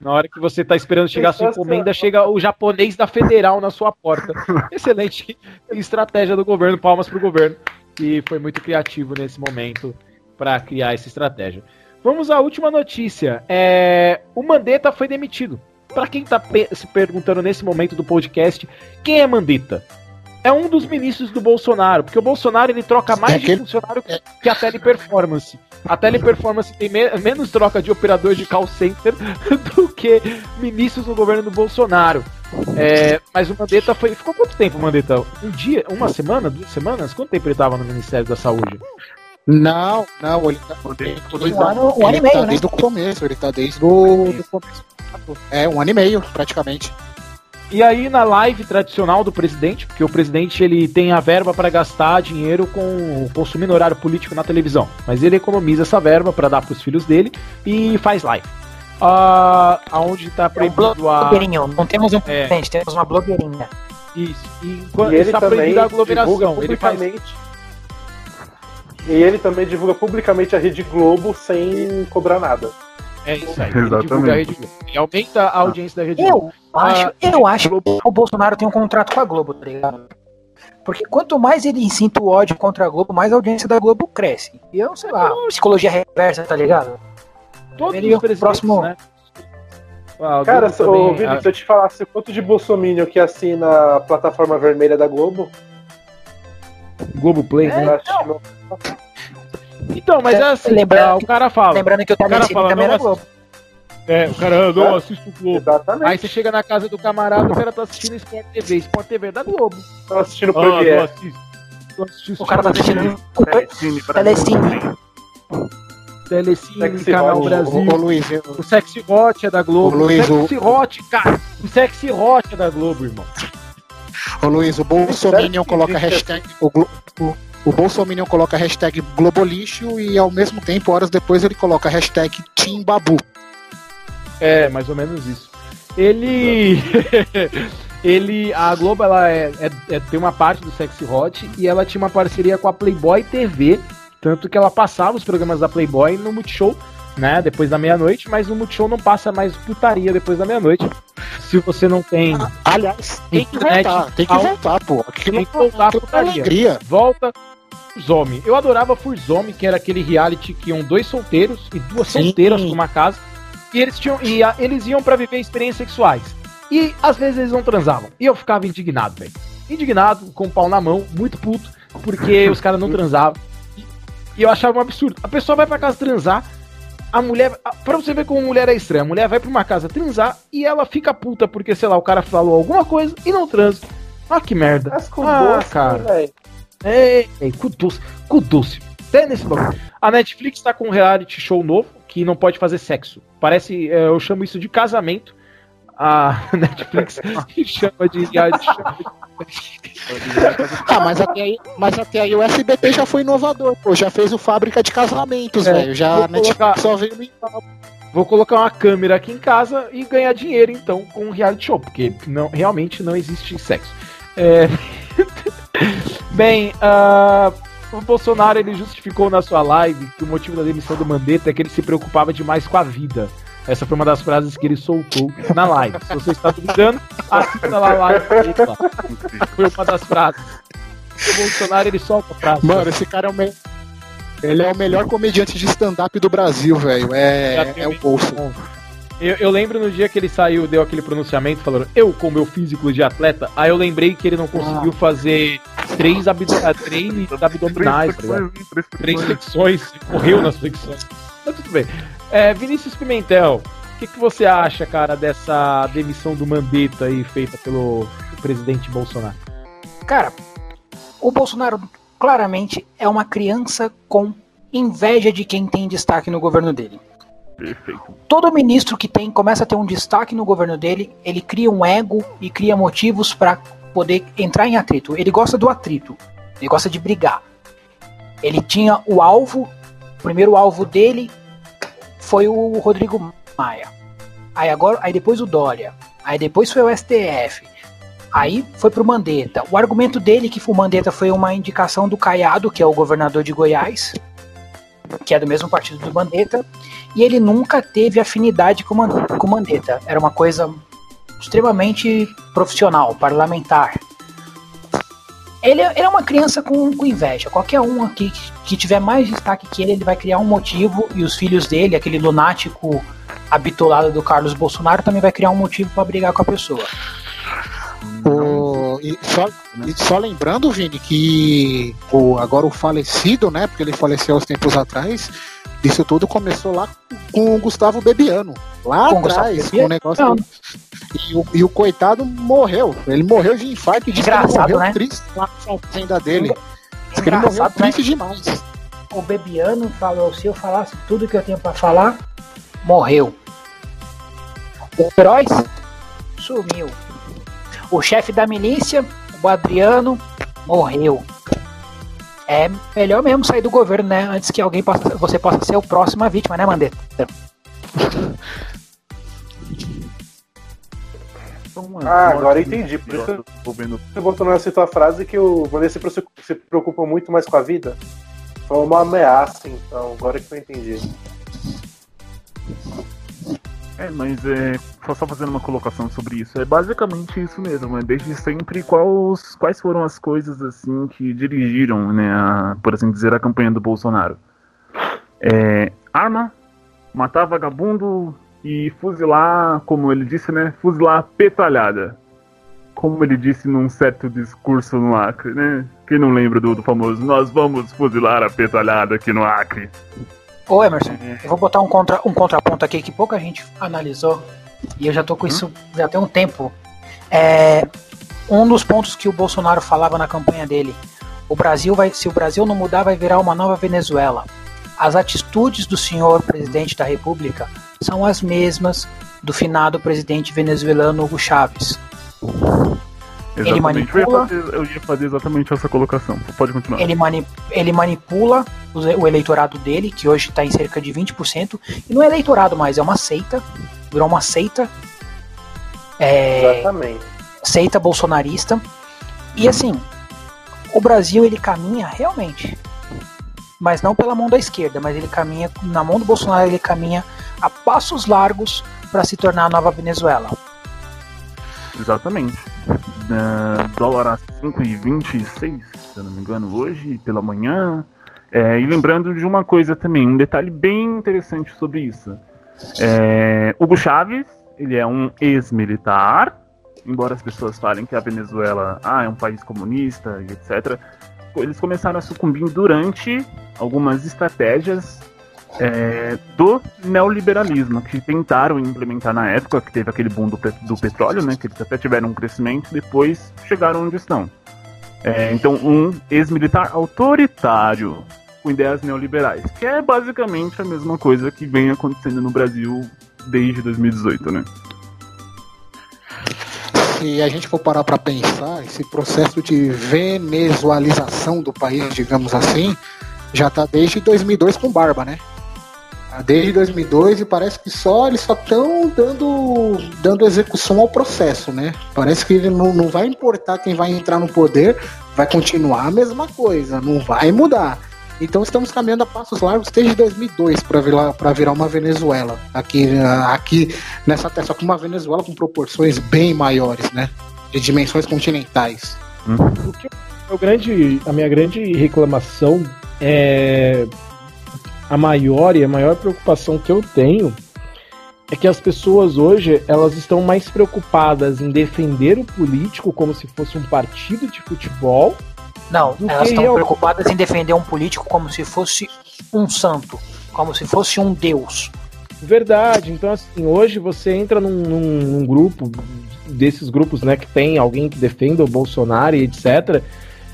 Na hora que você tá esperando chegar a sua Sensacional. encomenda, chega o japonês da Federal na sua porta. <laughs> Excelente estratégia do governo, palmas pro governo, que foi muito criativo nesse momento para criar essa estratégia. Vamos à última notícia. É, o Mandetta foi demitido. Para quem tá pe- se perguntando nesse momento do podcast, quem é Mandetta? É um dos ministros do Bolsonaro, porque o Bolsonaro ele troca mais É de aquele- funcionário que a teleperformance. A teleperformance tem me- menos troca de operador de call center <laughs> do que ministros no governo do Bolsonaro. É, mas o Mandetta foi. Ficou quanto tempo, Mandetta? Um dia? Uma semana? Duas semanas? Quanto tempo ele estava no Ministério da Saúde? Não, não, ele tá, Um tá- ano, um ano e meio, tá né? desde o começo, ele tá desde o do começo. É, um ano e meio, praticamente. E aí na live tradicional do presidente, porque o presidente ele tem a verba para gastar dinheiro com consumindo horário político na televisão, mas ele economiza essa verba para dar para os filhos dele e faz live. Ah, aonde tá É um proibido a blogueirinho, não temos um É. presidente, temos uma blogueirinha. isso. E enquanto E ele está também proibida a divulga aglomeração, ele faz publicamente. E ele também divulga publicamente a Rede Globo sem cobrar nada. É isso aí. Ele Exatamente. divulga a Rede Globo. Ele aumenta a audiência da Rede Globo. Eu acho, Ah, eu acho que o Bolsonaro tem um contrato com a Globo, tá ligado? Porque quanto mais ele incita o ódio contra a Globo, mais a audiência da Globo cresce. E eu, sei lá, psicologia reversa, tá ligado? Todos Ele- os presidentes, próximo- né? Ah, Cara, Globo se, também, ô, Vini, ah, se eu te falasse o quanto de bolsominion que assina a plataforma vermelha da Globo, Globo Play, É, né? eu não- Então, mas é assim, Lembrando ah, o que- cara fala. Lembrando que o cara fala, também não, Globo. É, o cara, não, assista o Globo. Exatamente. Aí você chega na casa do camarada, o cara tá assistindo Sport TV. Sport TV é da Globo. Tô assistindo o Ah, não Premiere. assisto. Assisto O cara tá assistindo Telecine, Telecine. Telecine, Sexy Canal Hot. Brasil. Ô, ô, Luiz, eu- O Sexy Hot é da Globo. Ô, Luiz, o Sexy Hot, cara. O Sexy Hot é da Globo, irmão. ô, Luiz, o Bolsominion que coloca hashtag. O, Glo- o, o Bolsominion coloca a hashtag Globolixo e ao mesmo tempo, horas depois, ele coloca a hashtag Timbabu. É, mais ou menos isso. Ele. <laughs> ele. A Globo, ela é, é- é- tem uma parte do Sexy Hot e ela tinha uma parceria com a Playboy TV. Tanto que ela passava os programas da Playboy no Multishow, né? Depois da meia-noite, mas no Multishow não passa mais putaria depois da meia-noite. Se você não tem. Aliás, tem que Internet, voltar, tem que voltar, pô. Aquilo, Tem que voltar a putaria. alegria. Volta Furzome. Eu adorava Furzome, que era aquele reality que iam dois solteiros e duas Sim. solteiras pra uma casa. E eles tinham e a- eles iam pra viver experiências sexuais. E às vezes eles não transavam. E eu ficava indignado, velho. Indignado, com o pau na mão, muito puto, porque <laughs> os caras não transavam. E- E eu achava um absurdo. A pessoa vai pra casa transar, a mulher. a- Pra você ver como mulher é estranha, a mulher vai pra uma casa transar e ela fica puta porque, sei lá, o cara falou alguma coisa e não transa. Ah, que merda. Mas com Ah, doce, cara. velho. Ei, ei, cu doce, cu doce. Até nesse bagulho. A Netflix tá com um reality show novo que não pode fazer sexo. Parece, é, eu chamo isso de casamento. A <laughs> Netflix <laughs> <laughs> chama de reality show. Ah, mas até, aí, mas até aí o SBT já foi inovador, pô. Já fez o Fábrica de Casamentos, É, velho. Já vou a Netflix colocar- só veio no. Vou colocar uma câmera aqui em casa e ganhar dinheiro, então, com um reality show, porque não, realmente não existe sexo. É... Bem, ah, o Bolsonaro ele justificou na sua live que o motivo da demissão do Mandetta é que ele se preocupava demais com a vida. Essa foi uma das frases que ele soltou na live. Se você está duvidando, assista lá a live. Foi uma das frases. O Bolsonaro ele solta a frase. Mano, esse cara é o, me... ele é o melhor comediante de stand-up do Brasil, velho. É, é o bolso. Eu, eu, lembro no dia que ele saiu, deu aquele pronunciamento falando, eu com meu físico de atleta, aí eu lembrei que ele não conseguiu ah. fazer três, abdo três abdominais, três flexões, tá três, três flexões, morreu nas flexões. Mas tudo bem. É, Vinícius Pimentel, o que, que você acha, cara, dessa demissão do Mandetta aí feita pelo presidente Bolsonaro? Cara, o Bolsonaro claramente é uma criança com inveja de quem tem destaque no governo dele. Perfeito. Todo ministro que tem começa a ter um destaque no governo dele, ele cria um ego e cria motivos para poder entrar em atrito. Ele gosta do atrito, ele gosta de brigar. Ele tinha o alvo, o primeiro alvo dele foi o Rodrigo Maia. Aí agora, aí depois o Dória. Aí depois foi o STF. Aí foi pro Mandetta. O argumento dele que o Mandetta foi uma indicação do Caiado, que é o governador de Goiás, que é do mesmo partido do Mandetta, e ele nunca teve afinidade com o Mandetta. Era uma coisa extremamente profissional, parlamentar. Ele, ele é uma criança com, com, inveja. Qualquer um aqui que, tiver mais destaque que ele, ele vai criar um motivo, e os filhos dele, aquele lunático habitolado do Carlos Bolsonaro, também vai criar um motivo para brigar com a pessoa. O, e só, e só lembrando, Vini, que o, agora o falecido, né? Porque ele faleceu uns tempos atrás, isso tudo começou lá com o Gustavo Bebiano. Lá com atrás, com o negócio. E o, e o, coitado morreu. Ele morreu de infarto de morreu né? triste lá na fazenda dele. ele morreu né? triste demais. O Bebiano falou: se eu falasse tudo que eu tenho para falar, morreu. O Heróis sumiu. O chefe da milícia, o Adriano, morreu. É melhor mesmo sair do governo, né? Antes que alguém possa, você possa ser o próximo a vítima, né, Mandetta? Ah, agora entendi. Por isso você botou nessa tua frase que o Vanessa se preocupa muito mais com a vida. Foi uma ameaça, então, agora que eu entendi. É, mas é. Só fazendo uma colocação sobre isso. É basicamente isso mesmo, é desde sempre quais, quais foram as coisas assim que dirigiram, né, a, por assim dizer, a campanha do Bolsonaro. É, arma, matar vagabundo e fuzilar, como ele disse, né? Fuzilar petalhada. Como ele disse num certo discurso no Acre, né? Quem não lembra do, do famoso Nós vamos fuzilar a petalhada aqui no Acre. Ô Emerson, é. eu vou botar um, contra, um contraponto aqui que pouca gente analisou e eu já tô com hum? isso já tem um tempo. É, um dos pontos que o Bolsonaro falava na campanha dele: o Brasil vai, se o Brasil não mudar, vai virar uma nova Venezuela. As atitudes do senhor presidente da República são as mesmas do finado presidente venezuelano Hugo Chávez. Exatamente. Ele manipula. Eu ia, fazer, eu ia, fazer, exatamente essa colocação. Pode continuar. Ele, mani, ele manipula o, eleitorado dele, que hoje está em cerca de 20%. E não é eleitorado mais, é uma seita. Virou uma seita. É, exatamente. Seita bolsonarista. E assim, o Brasil ele caminha realmente. Mas não pela mão da esquerda, mas ele caminha, na mão do Bolsonaro, ele caminha a passos largos para se tornar a nova Venezuela. Exatamente uh, dólar a 5,26, se eu não me engano, hoje pela manhã. É, e lembrando de uma coisa também, um detalhe bem interessante sobre isso. É, Hugo Chávez, ele é um ex-militar, embora as pessoas falem que a Venezuela ah, é um país comunista e etc. Eles começaram a sucumbir durante algumas estratégias é, do neoliberalismo que tentaram implementar na época, que teve aquele boom do, do petróleo, né, que eles até tiveram um crescimento, depois chegaram onde estão. É, então, um ex-militar autoritário com ideias neoliberais, que é basicamente a mesma coisa que vem acontecendo no Brasil desde 2018, né? Se a gente for parar para pensar, esse processo de venezualização do país, digamos assim, já está desde 2002 com Barba, né? Desde 2002 e parece que só eles só estão dando, dando execução ao processo, né? Parece que ele não, não vai importar quem vai entrar no poder, vai continuar a mesma coisa, não vai mudar. Então estamos caminhando a passos largos desde 2002 para virar, virar uma Venezuela. Aqui, aqui nessa terra, só que uma Venezuela com proporções bem maiores, né? De dimensões continentais. Uhum. O que eu, grande, a minha grande reclamação é a maior e a maior preocupação que eu tenho é que as pessoas hoje elas estão mais preocupadas em defender o político como se fosse um partido de futebol. Não, elas estão preocupadas em defender um político como se fosse um santo, como se fosse um deus. Verdade. Então assim, hoje você entra num, num, num grupo desses grupos, né, que tem alguém que defenda o Bolsonaro e etc.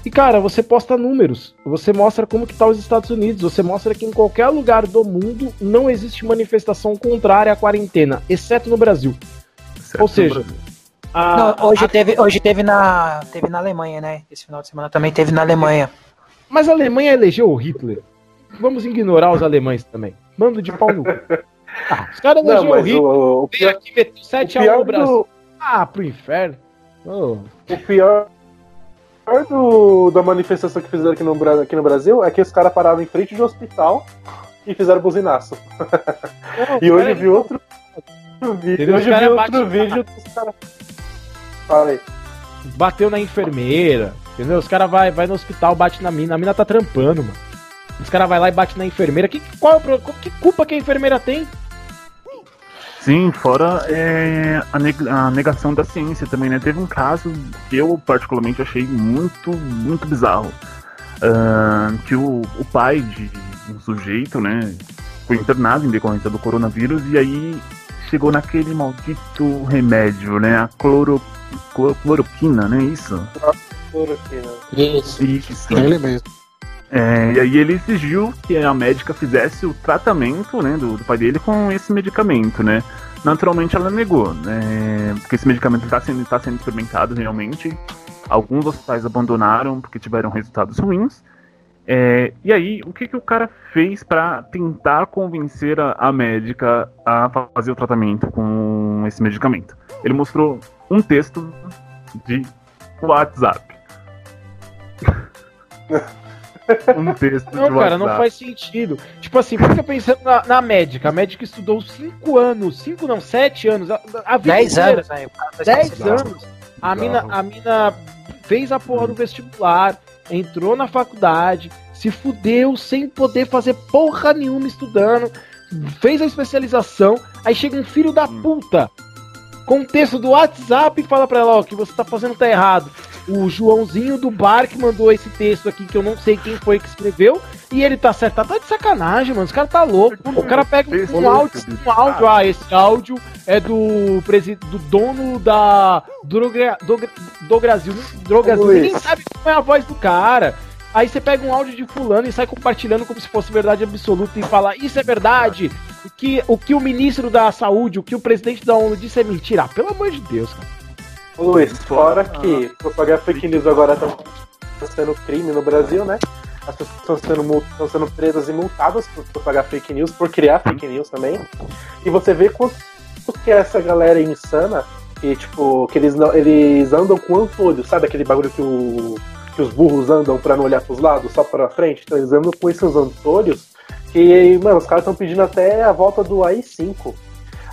E cara, você posta números, você mostra como que tá os Estados Unidos, você mostra que em qualquer lugar do mundo não existe manifestação contrária à quarentena, exceto no Brasil. Exceto Ou seja, a, não, hoje a... teve, hoje teve na, teve na Alemanha, né? Esse final de semana também teve na Alemanha. Mas a Alemanha elegeu o Hitler. Vamos ignorar os alemães também. Mando de pau no. Ah, <laughs> os caras elegeram o Hitler. O, o pior, aqui meteu 7 a 1 no Brasil. Do... Ah, pro inferno. Oh. O pior pior do, da manifestação que fizeram aqui no, aqui no Brasil é que os caras pararam em frente de um hospital e fizeram buzinaço. <laughs> e hoje eu vi outro vídeo. Hoje eu vi outro vídeo dos caras. Fala aí. Bateu na enfermeira, entendeu? Os caras vai, vai no hospital, bate na mina, a mina tá trampando, mano. Os caras vai lá e bate na enfermeira. Que, qual, que culpa que a enfermeira tem? Sim, fora é, a, neg a, negação da ciência também, né? Teve um caso que eu particularmente achei muito, muito bizarro. Uh, que o, o pai de um sujeito, né, foi internado em decorrência do coronavírus e aí chegou naquele maldito remédio, né? A cloro, cloroquina, né? Isso? Cloroquina. Isso. Isso. É ele mesmo. É, e aí ele exigiu que a médica fizesse o tratamento né, do, do pai dele com esse medicamento, né? Naturalmente ela negou, né? Porque esse medicamento está sendo, tá sendo experimentado realmente. Alguns hospitais abandonaram porque tiveram resultados ruins. É, e aí, o que, que o cara fez para tentar convencer a, a, médica a fazer o tratamento com esse medicamento? Ele mostrou um texto de WhatsApp. <laughs> <laughs> um texto não, de cara, não faz sentido. Tipo assim, fica pensando na, na, médica. A médica estudou 5 anos, 5 não, 7 anos, a, a vida 10 anos, né? 10 anos. A mina, a mina fez a porra do vestibular, entrou na faculdade, se fudeu sem poder fazer porra nenhuma estudando, fez a especialização, aí chega um filho da hum. puta com um texto do WhatsApp e fala pra ela, ó, que você tá fazendo tá errado o Joãozinho do bar que mandou esse texto aqui, que eu não sei quem foi que escreveu, e ele tá certo. Tá, tá de sacanagem, mano. Os cara tá louco. O cara pega um, um áudio, um áudio, ah, esse áudio é do, do dono da Droga, do, do Brasil. Drogasil. Ninguém sabe qual é a voz do cara. Aí você pega um áudio de fulano e sai compartilhando como se fosse verdade absoluta e fala, isso é verdade. O que, o que o ministro da saúde, o que o presidente da ONU disse é mentira. Ah, pelo amor de Deus, cara. Luiz, fora que propagar fake news agora tá sendo crime no Brasil, né? As pessoas estão sendo, estão sendo presas e multadas por propagar fake news, por criar fake news também. E você vê quanto que essa galera é insana, que tipo, que eles, não, eles andam com antolho, sabe aquele bagulho que, o, que os burros andam para não olhar pros lados, só pra frente? Então eles andam com esses antolhos que, mano, os caras estão pedindo até a volta do AI-5.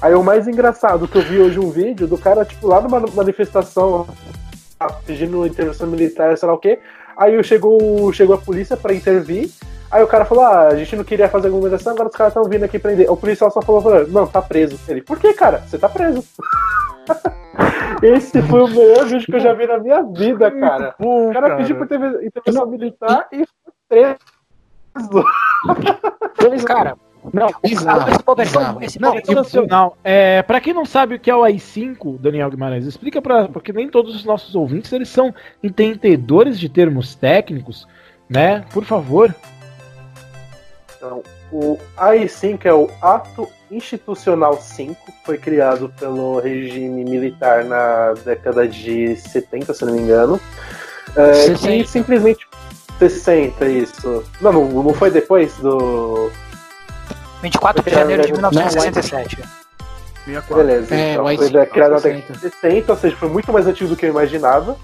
Aí o mais engraçado que eu vi hoje um vídeo do cara, tipo, lá numa manifestação pedindo intervenção militar, sei lá o quê. Aí chegou, chegou a polícia para intervir. Aí o cara falou: Ah, a gente não queria fazer aglomeração, agora os caras estão vindo aqui prender. O policial só falou: Não, tá preso. Ele, por que, cara? Você tá preso. <laughs> Esse foi o melhor vídeo que eu já vi na minha vida, cara. o cara, cara. pediu por intervenção militar e foi preso. Cara, não, bizarro, esse povo é tão, esse não. É, para quem não sabe o que é o AI5, Daniel Guimarães, explica para porque nem todos os nossos ouvintes eles são entendedores de termos técnicos, né? Por favor. Então, o AI5 é o Ato Institucional 5, foi criado pelo regime militar na década de 70, se não me engano. É, que simplesmente 60, isso. Não, não, não foi depois do 24 de janeiro de 1967. Beleza, É, então, foi AI-5 criado na 60. década de 60, ou seja, foi muito mais antigo do que eu imaginava.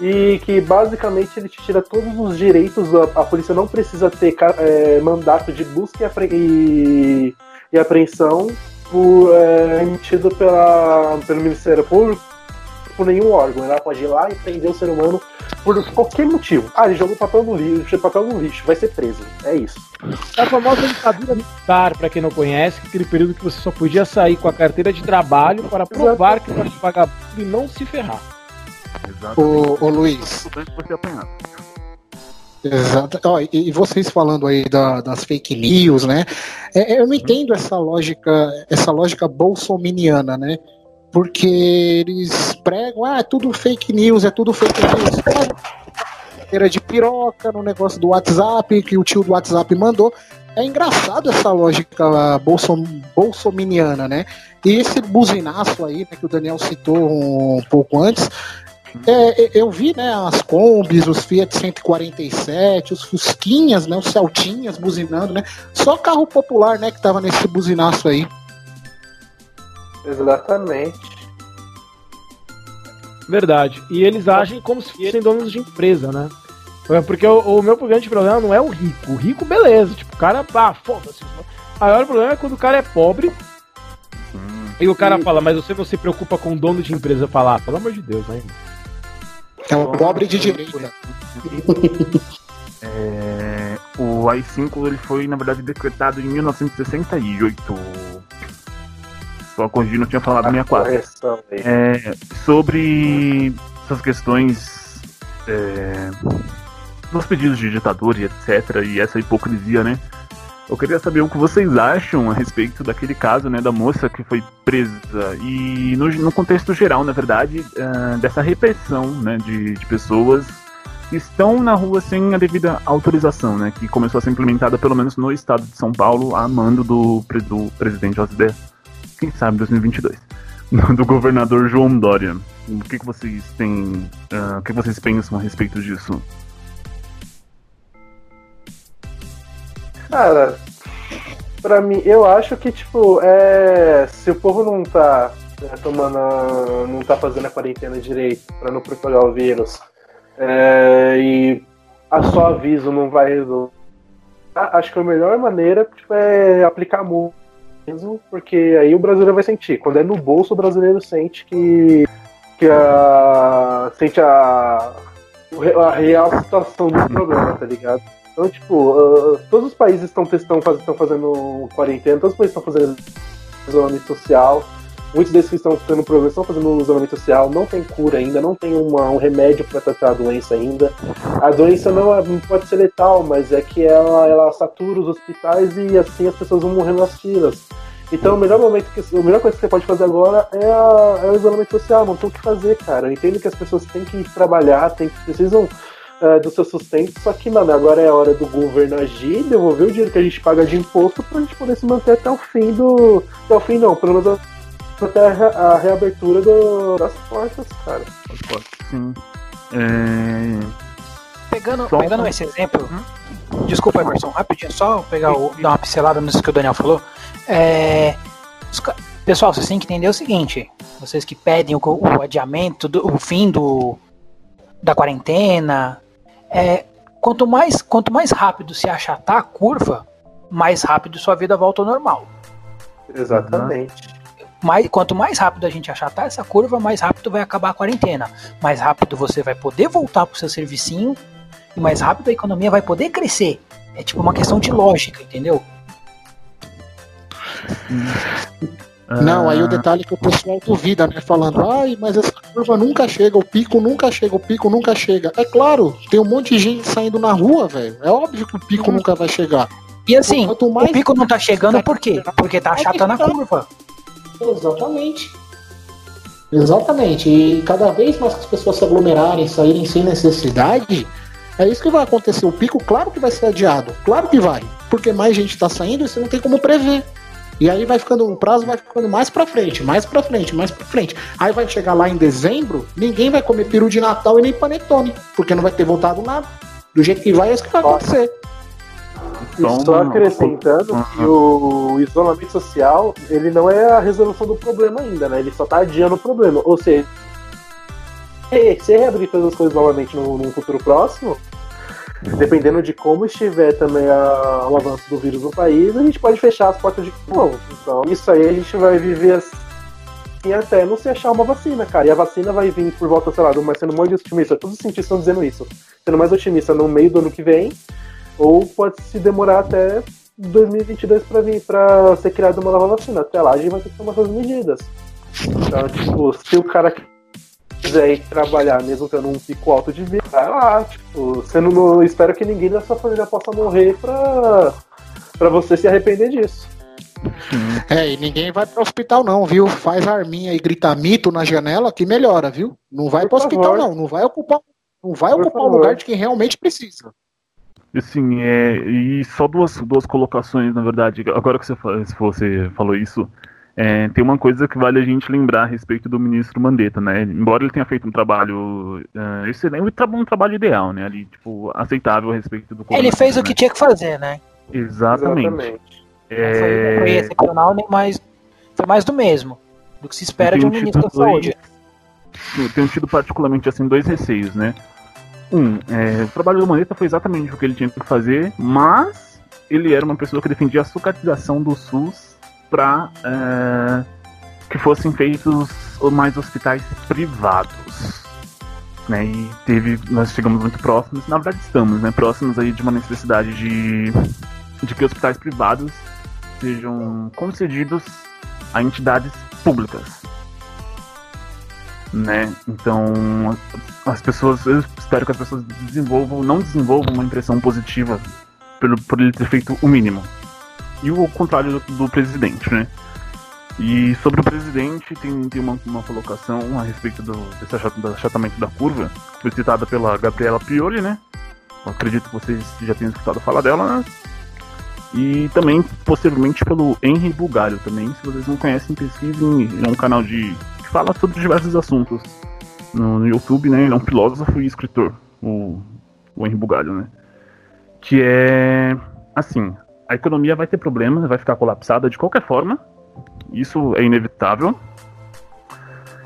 E que basicamente ele te tira todos os direitos, a, a polícia não precisa ter é, mandato de busca e, apre- e- e apreensão por, é, emitido pela, pelo Ministério Público por nenhum órgão. Ela pode ir lá e prender o ser humano por qualquer motivo. Ah, ele jogou papel no lixo, papel no lixo, vai ser preso. É isso. É a famosa ditadura militar, pra quem não conhece, aquele período que você só podia sair com a carteira de trabalho para provar que você vagabundo e não se ferrar. Exato. Ô, ô Luiz, Importante você apanhar. Exato. Ó, e, e vocês falando aí da- das fake news, né? É, eu não entendo essa lógica, essa lógica bolsominiana, né? Porque eles pregam, ah, é tudo fake news, é tudo fake news. Era de piroca no negócio do WhatsApp, que o tio do WhatsApp mandou. É engraçado essa lógica bolsom, bolsominiana, né? E esse buzinaço aí, né, que o Daniel citou um pouco antes, é, é, eu vi, né, as combis, os Fiat 147, os Fusquinhas, né, os Celtinhas buzinando, né? Só carro popular, né, que tava nesse buzinaço aí. Exatamente. Verdade. E eles agem como se fossem donos de empresa, né? É Porque o, o meu grande problema não é o rico. O rico, beleza. Tipo, o cara, ah, foda-se. O maior problema é quando o cara é pobre e o cara fala, mas você não se preocupa com o dono de empresa falar, pelo amor de Deus, né? É um pobre de direita. <laughs> É, o AI-5 ele foi, na verdade, decretado em 1968. Só corrigindo, eu tinha falado 64. Correção aí. É, sobre essas questões é, dos pedidos de ditadura e etc. E essa hipocrisia, né? Eu queria saber o que vocês acham a respeito daquele caso, né, da moça que foi presa e no, no contexto geral, na verdade, é, dessa repressão, né, de, de pessoas que estão na rua sem a devida autorização, né, que começou a ser implementada pelo menos no estado de São Paulo a mando do, do presidente José, quem sabe 2022 <laughs> do governador João Dória. O que, que vocês têm. ah, o que vocês pensam a respeito disso? Cara, pra mim, eu acho que, tipo, é. Se o povo não tá né, tomando. a- não tá fazendo a quarentena direito pra não propagar o vírus, é, e a só aviso não vai resolver. Acho que a melhor maneira tipo, é aplicar multa mesmo, porque aí o brasileiro vai sentir. Quando é no bolso, o brasileiro sente que. que a. sente a. a real situação do problema, tá ligado? Então, tipo, ah, todos os países estão estão faz, estão fazendo quarentena, todos os países estão fazendo isolamento social. Muitos desses que estão tendo problema estão fazendo isolamento social, não tem cura ainda, não tem uma- um remédio para tratar a doença ainda. A doença não, é- pode ser letal, mas é que ela, ela satura os hospitais e assim as pessoas vão morrendo nas filas. Então, o melhor momento que a melhor coisa que você pode fazer agora é, a- é o isolamento social, não tem o que fazer, cara. Eu entendo que as pessoas têm que trabalhar, têm precisam é, do seu sustento, só que, mano, agora é a hora do governo agir, devolver o dinheiro que a gente paga de imposto pra gente poder se manter até o fim do. Até o fim não, pelo menos até a, re- a reabertura do- das portas, cara. Sim. É, Pegando, pegando esse exemplo, desculpa, Emerson, rapidinho, só pegar o, dar uma pincelada nisso que o Daniel falou. É, os pessoal, vocês têm que entender o seguinte: vocês que pedem o, o adiamento, do, o fim do, da quarentena, é, quanto, mais, quanto mais rápido se achatar a curva, mais rápido sua vida volta ao normal. Exatamente. Mais, quanto mais rápido a gente achatar essa curva, mais rápido vai acabar a quarentena. Mais rápido você vai poder voltar pro seu servicinho e mais rápido a economia vai poder crescer. É tipo uma questão de lógica, entendeu? Não, aí o ah, detalhe é que o pessoal duvida, né? Falando, ai, mas essa curva nunca chega, o pico nunca chega, o pico nunca chega. É claro, tem um monte de gente saindo na rua, velho. É óbvio que o pico nunca vai chegar. E assim, o pico não tá chegando por quê? Porque tá achatando a curva. Exatamente. Exatamente. E cada vez mais que as pessoas se aglomerarem, saírem sem necessidade, é isso que vai acontecer. O pico, claro que vai ser adiado. Claro que vai. Porque mais gente tá saindo e você não tem como prever. E aí vai ficando, o prazo vai ficando mais pra frente, mais pra frente, mais pra frente. Aí vai chegar lá em dezembro, ninguém vai comer peru de Natal e nem panetone, porque não vai ter voltado nada. Do jeito que vai, é isso que vai acontecer. E só acrescentando uhum. que o isolamento social, ele não é a resolução do problema ainda, né? Ele só tá adiando o problema. Ou seja, se reabrir todas as coisas novamente no, num futuro próximo, dependendo de como estiver também a, o avanço do vírus no país, a gente pode fechar as portas de novo. Então, isso aí a gente vai viver assim até não se achar uma vacina, cara. E a vacina vai vir por volta, sei lá, do sendo mais otimista. Todos os cientistas estão dizendo isso. Sendo mais otimista no meio do ano que vem, ou pode se demorar até 2022 para vir para ser criada uma nova vacina. Até lá a gente vai ter que tomar essas medidas. Então, tipo, se o cara quiser ir trabalhar, mesmo tendo um pico alto de vida, vai lá, tipo, você não, espero que ninguém da sua família possa morrer pra, pra você se arrepender disso. É, e ninguém vai pro hospital não, viu? Faz arminha e grita mito na janela que melhora, viu? Não vai Por pro favor. hospital não, não vai ocupar, não vai ocupar o lugar de quem realmente precisa. Sim, é, e só duas, duas colocações, na verdade. Agora que você, você falou isso, é, tem uma coisa que vale a gente lembrar a respeito do ministro Mandetta, né? Embora ele tenha feito um trabalho uh, excelente, um trabalho ideal, né? Ali, tipo, aceitável a respeito do Ele fez o que tinha que fazer, né? Exatamente. Exatamente. É... Foi excepcional, nem mais. Foi mais do mesmo. Do que se espera de um ministro da saúde. Eu tenho tido particularmente assim dois receios, né? Um, é, o trabalho do Mandetta foi exatamente o que ele tinha que fazer, mas ele era uma pessoa que defendia a sucatização do SUS para é, que fossem feitos mais hospitais privados. Né, e teve, nós chegamos muito próximos, na verdade estamos, né, próximos aí de uma necessidade de, de que hospitais privados sejam concedidos a entidades públicas. Né? Então, as pessoas, eu espero que as pessoas desenvolvam, não desenvolvam uma impressão positiva pelo, por ele ter feito o mínimo e o contrário do, do presidente, né? E sobre o presidente, tem, tem uma, uma colocação a respeito do, desse achatamento da curva, que foi citada pela Gabriela Priori, né? Eu acredito que vocês já tenham escutado falar dela, né? E também, possivelmente, pelo Henry Bugalho também. Se vocês não conhecem, pesquisem. É um canal de fala sobre diversos assuntos no, YouTube, né? Ele é um filósofo e escritor, o, o Henry Bugalho, né? Que é, assim, a economia vai ter problemas, vai ficar colapsada de qualquer forma. Isso é inevitável.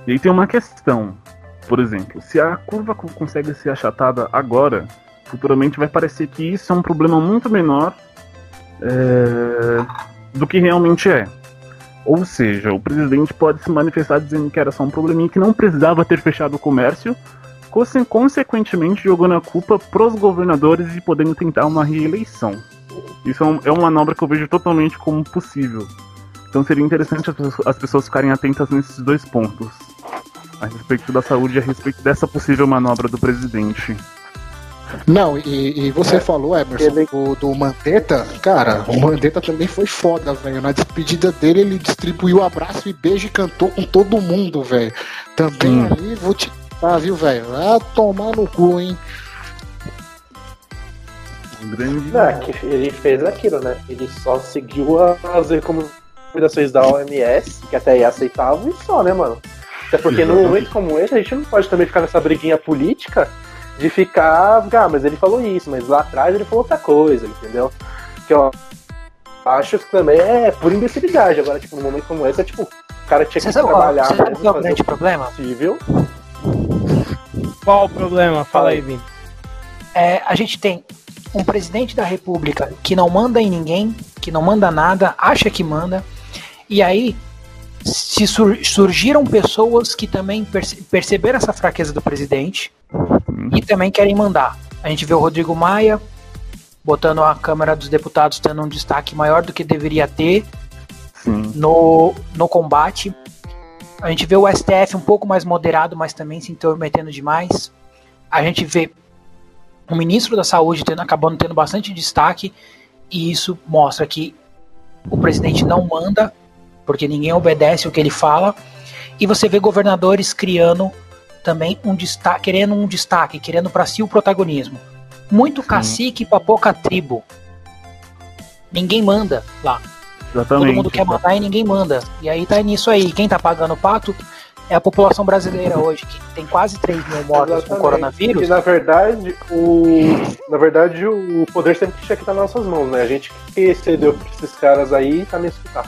E aí tem uma questão. Por exemplo, se a curva consegue ser achatada agora, futuramente vai parecer que isso é um problema muito menor é, do que realmente é. Ou seja, o presidente pode se manifestar dizendo que era só um probleminha que não precisava ter fechado o comércio, consequentemente jogando a culpa pros governadores e podendo tentar uma reeleição. Isso é, é uma manobra que eu vejo totalmente como possível. Então seria interessante as pessoas ficarem atentas nesses dois pontos. A respeito da saúde e a respeito dessa possível manobra do presidente. Não, e, e você é, falou, Emerson, ele... do, do Mandetta, cara, o Mandetta também foi foda, velho. Na despedida dele, ele distribuiu abraço e beijo e cantou com todo mundo, velho. Também hum. ali, vou te. Ah, viu, velho? Vai tomar no cu, hein? grande. Não, é que ele fez aquilo, né? Ele só seguiu as recomendações da OMS, que até é aceitável, e só, né, mano? Até porque num momento como esse, a gente não pode também ficar nessa briguinha política de ficar. Ah, mas ele falou isso, mas lá atrás ele falou outra coisa, entendeu? Que ó. Acho que também é por imbecilidade. Agora, tipo, num momento como esse, é tipo, o cara tinha que você trabalhar. Você sabe qual é o grande problema? Possível. Qual o problema? Fala aí, Vini. É, a gente tem um presidente da república que não manda em ninguém, que não manda nada, acha que manda, e aí se sur surgiram pessoas que também perce perceberam essa fraqueza do presidente e também querem mandar. A gente vê o Rodrigo Maia botando a Câmara dos Deputados tendo um destaque maior do que deveria ter no, no combate. A gente vê o STF um pouco mais moderado, mas também se intrometendo demais. A gente vê o ministro da Saúde tendo, acabando tendo bastante destaque, e isso mostra que o presidente não manda, porque ninguém obedece o que ele fala, e você vê governadores criando também um destaque, querendo um destaque, querendo para si o protagonismo. Muito Sim. cacique para pouca tribo. Ninguém manda lá. Exatamente. Todo mundo quer mandar e ninguém manda. E aí tá nisso aí. Quem tá pagando o pato é a população brasileira hoje, que tem quase 3 mil mortos com coronavírus. E na verdade, o, na verdade, o poder sempre tinha que estar nas nossas mãos, né? A gente que cedeu pra esses caras aí tá nesse escutar.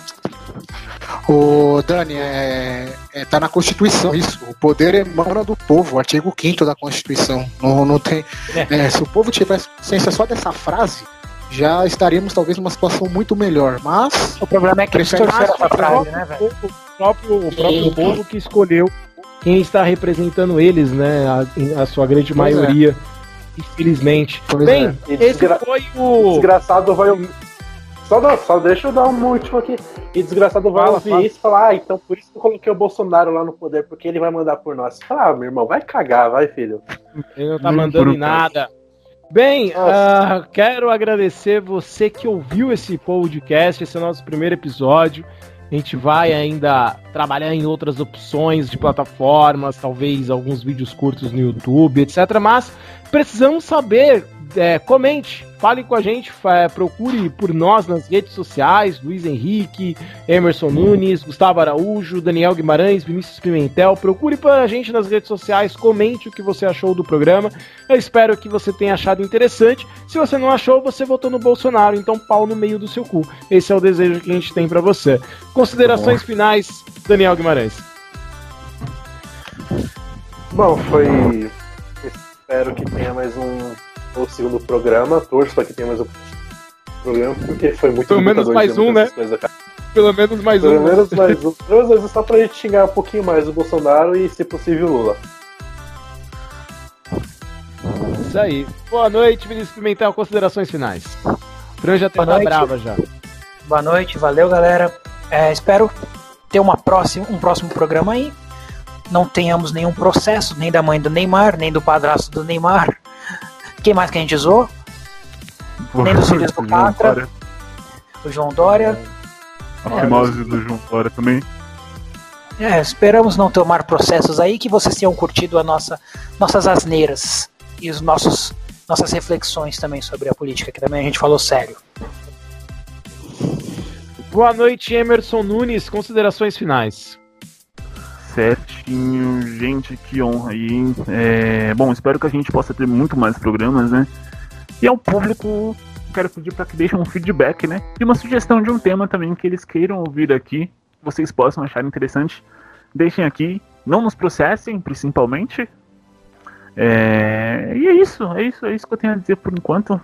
O Dani, é, é, tá na Constituição isso. O poder emana do povo, artigo 5 da Constituição. Não, não tem, é, se o povo tivesse ciência só dessa frase, já estaríamos talvez numa situação muito melhor. Mas. O problema é que essa frase, né, velho? O próprio, o próprio povo que escolheu quem está representando eles, né? A, a sua grande Pois é. maioria, infelizmente. Pois Bem, é. Esse desgra- foi o. Desgraçado vai. Só, só deixa eu dar um último aqui. E desgraçado vai Fala, ouvir fala. isso e falar, ah, então por isso que eu coloquei o Bolsonaro lá no poder, porque ele vai mandar por nós. Fala, ah, meu irmão, vai cagar, vai, filho. Ele não tá Não mandando em nada. Bem, ah, quero agradecer você que ouviu esse podcast, esse é o nosso primeiro episódio. A gente vai ainda trabalhar em outras opções de plataformas, talvez alguns vídeos curtos no YouTube, etc. Mas precisamos saber, é, comente, fale com a gente, fa- procure por nós nas redes sociais, Luiz Henrique, Emerson Nunes, Gustavo Araújo, Daniel Guimarães, Vinícius Pimentel. Procure para a gente nas redes sociais, comente o que você achou do programa. Eu espero que você tenha achado interessante. Se você não achou, você votou no Bolsonaro, então pau no meio do seu cu. Esse é o desejo que a gente tem para você. Considerações finais, Daniel Guimarães. Bom, foi. Espero que tenha mais um, um segundo programa. Torço para que tenha mais um programa, porque foi muito Pelo menos mais um, né? coisas. Pelo menos mais Pelo um. <laughs> menos mais um. Pelo menos só pra gente xingar um pouquinho mais o Bolsonaro e, se possível, o Lula. Isso aí. Boa noite, Vinícius Pimentel. Considerações finais. Fran já Boa tá noite. brava já. Boa noite, valeu galera. É, espero ter uma próxima, um próximo programa aí. Não tenhamos nenhum processo, nem da mãe do Neymar, nem do padrasto do Neymar. Quem mais que a gente zoou? Nem do Patra. O João Dória. A fimose do João Dória também. É, esperamos não tomar processos aí, que vocês tenham curtido a nossa, nossas asneiras e os nossos nossas reflexões também sobre a política, que também a gente falou sério. Boa noite, Emerson Nunes. Considerações finais. Certinho, gente, que honra aí. É, bom, espero que a gente possa ter muito mais programas, né? E ao público, quero pedir para que deixem um feedback, né? E uma sugestão de um tema também que eles queiram ouvir aqui, vocês possam achar interessante. Deixem aqui, não nos processem, principalmente. É, e é isso, é isso, é isso que eu tenho a dizer por enquanto.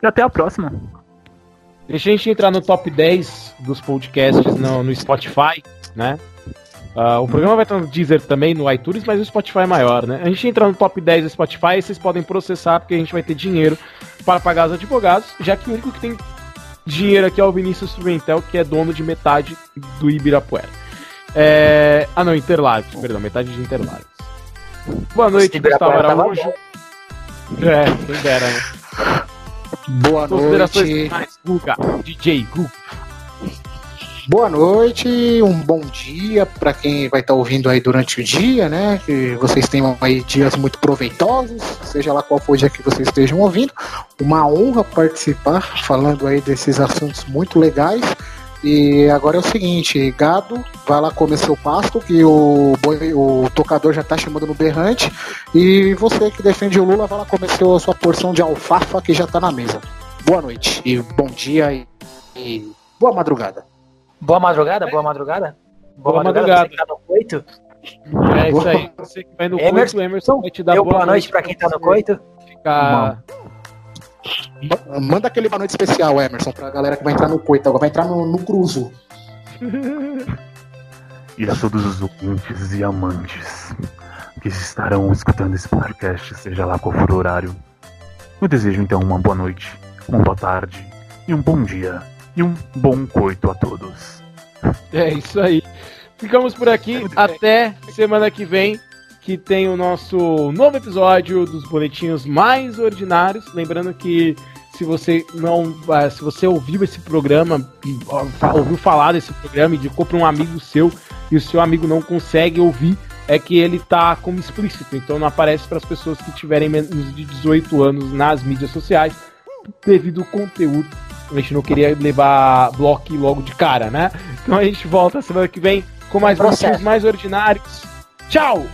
E até a próxima. Deixa a gente entrar no top 10 dos podcasts no, no Spotify, né? Ah, o programa vai estar no Deezer também, no iTunes, mas o Spotify é maior, né? A gente entra no top 10 do Spotify e vocês podem processar, porque a gente vai ter dinheiro para pagar os advogados, já que o único que tem dinheiro aqui é o Vinícius Pimentel, que é dono de metade do Ibirapuera. É... Ah, não, Interlagos, perdão, metade de Interlagos. Boa noite, Gustavo tava Araújo. É, quem dera, né? Boa Considerações noite. finais, Guga, DJ Guga. Boa noite, um bom dia para quem vai estar ouvindo aí durante o dia, né? Que vocês tenham aí dias muito proveitosos, seja lá qual for o dia que vocês estejam ouvindo. Uma honra participar falando aí desses assuntos muito legais. E agora é o seguinte, gado, vai lá comer seu pasto, que o, boi- o tocador já tá chamando no berrante. E você que defende o Lula, vai lá comer seu, sua porção de alfafa que já tá na mesa. Boa noite e bom dia e, e boa madrugada. Boa madrugada, boa madrugada. Boa madrugada. Você que tá no coito. É isso aí. Você que vai no Emerson, coito, Emerson vai te dar Deu boa noite pra quem tá no coito. Ficar... Ma- Manda aquele boa noite especial, Emerson, pra galera que vai entrar no coito, agora vai entrar no, no cruzo. <laughs> E a todos os ouvintes e amantes que estarão escutando esse podcast, seja lá qual for o horário. Eu desejo então uma boa noite, uma boa tarde e um bom dia e um bom coito a todos. <laughs> É isso aí. Ficamos por aqui. Até semana que vem, que tem o nosso novo episódio dos boletinhos mais ordinários. Lembrando que se você não, ah, se você ouviu esse programa, ouviu falar desse programa e indicou para um amigo seu e o seu amigo não consegue ouvir, é que ele tá como explícito, então não aparece para as pessoas que tiverem menos de 18 anos nas mídias sociais, devido ao conteúdo. A gente não queria levar bloco logo de cara, né? Então a gente volta semana que vem com mais Processo. boletins mais ordinários Tchau!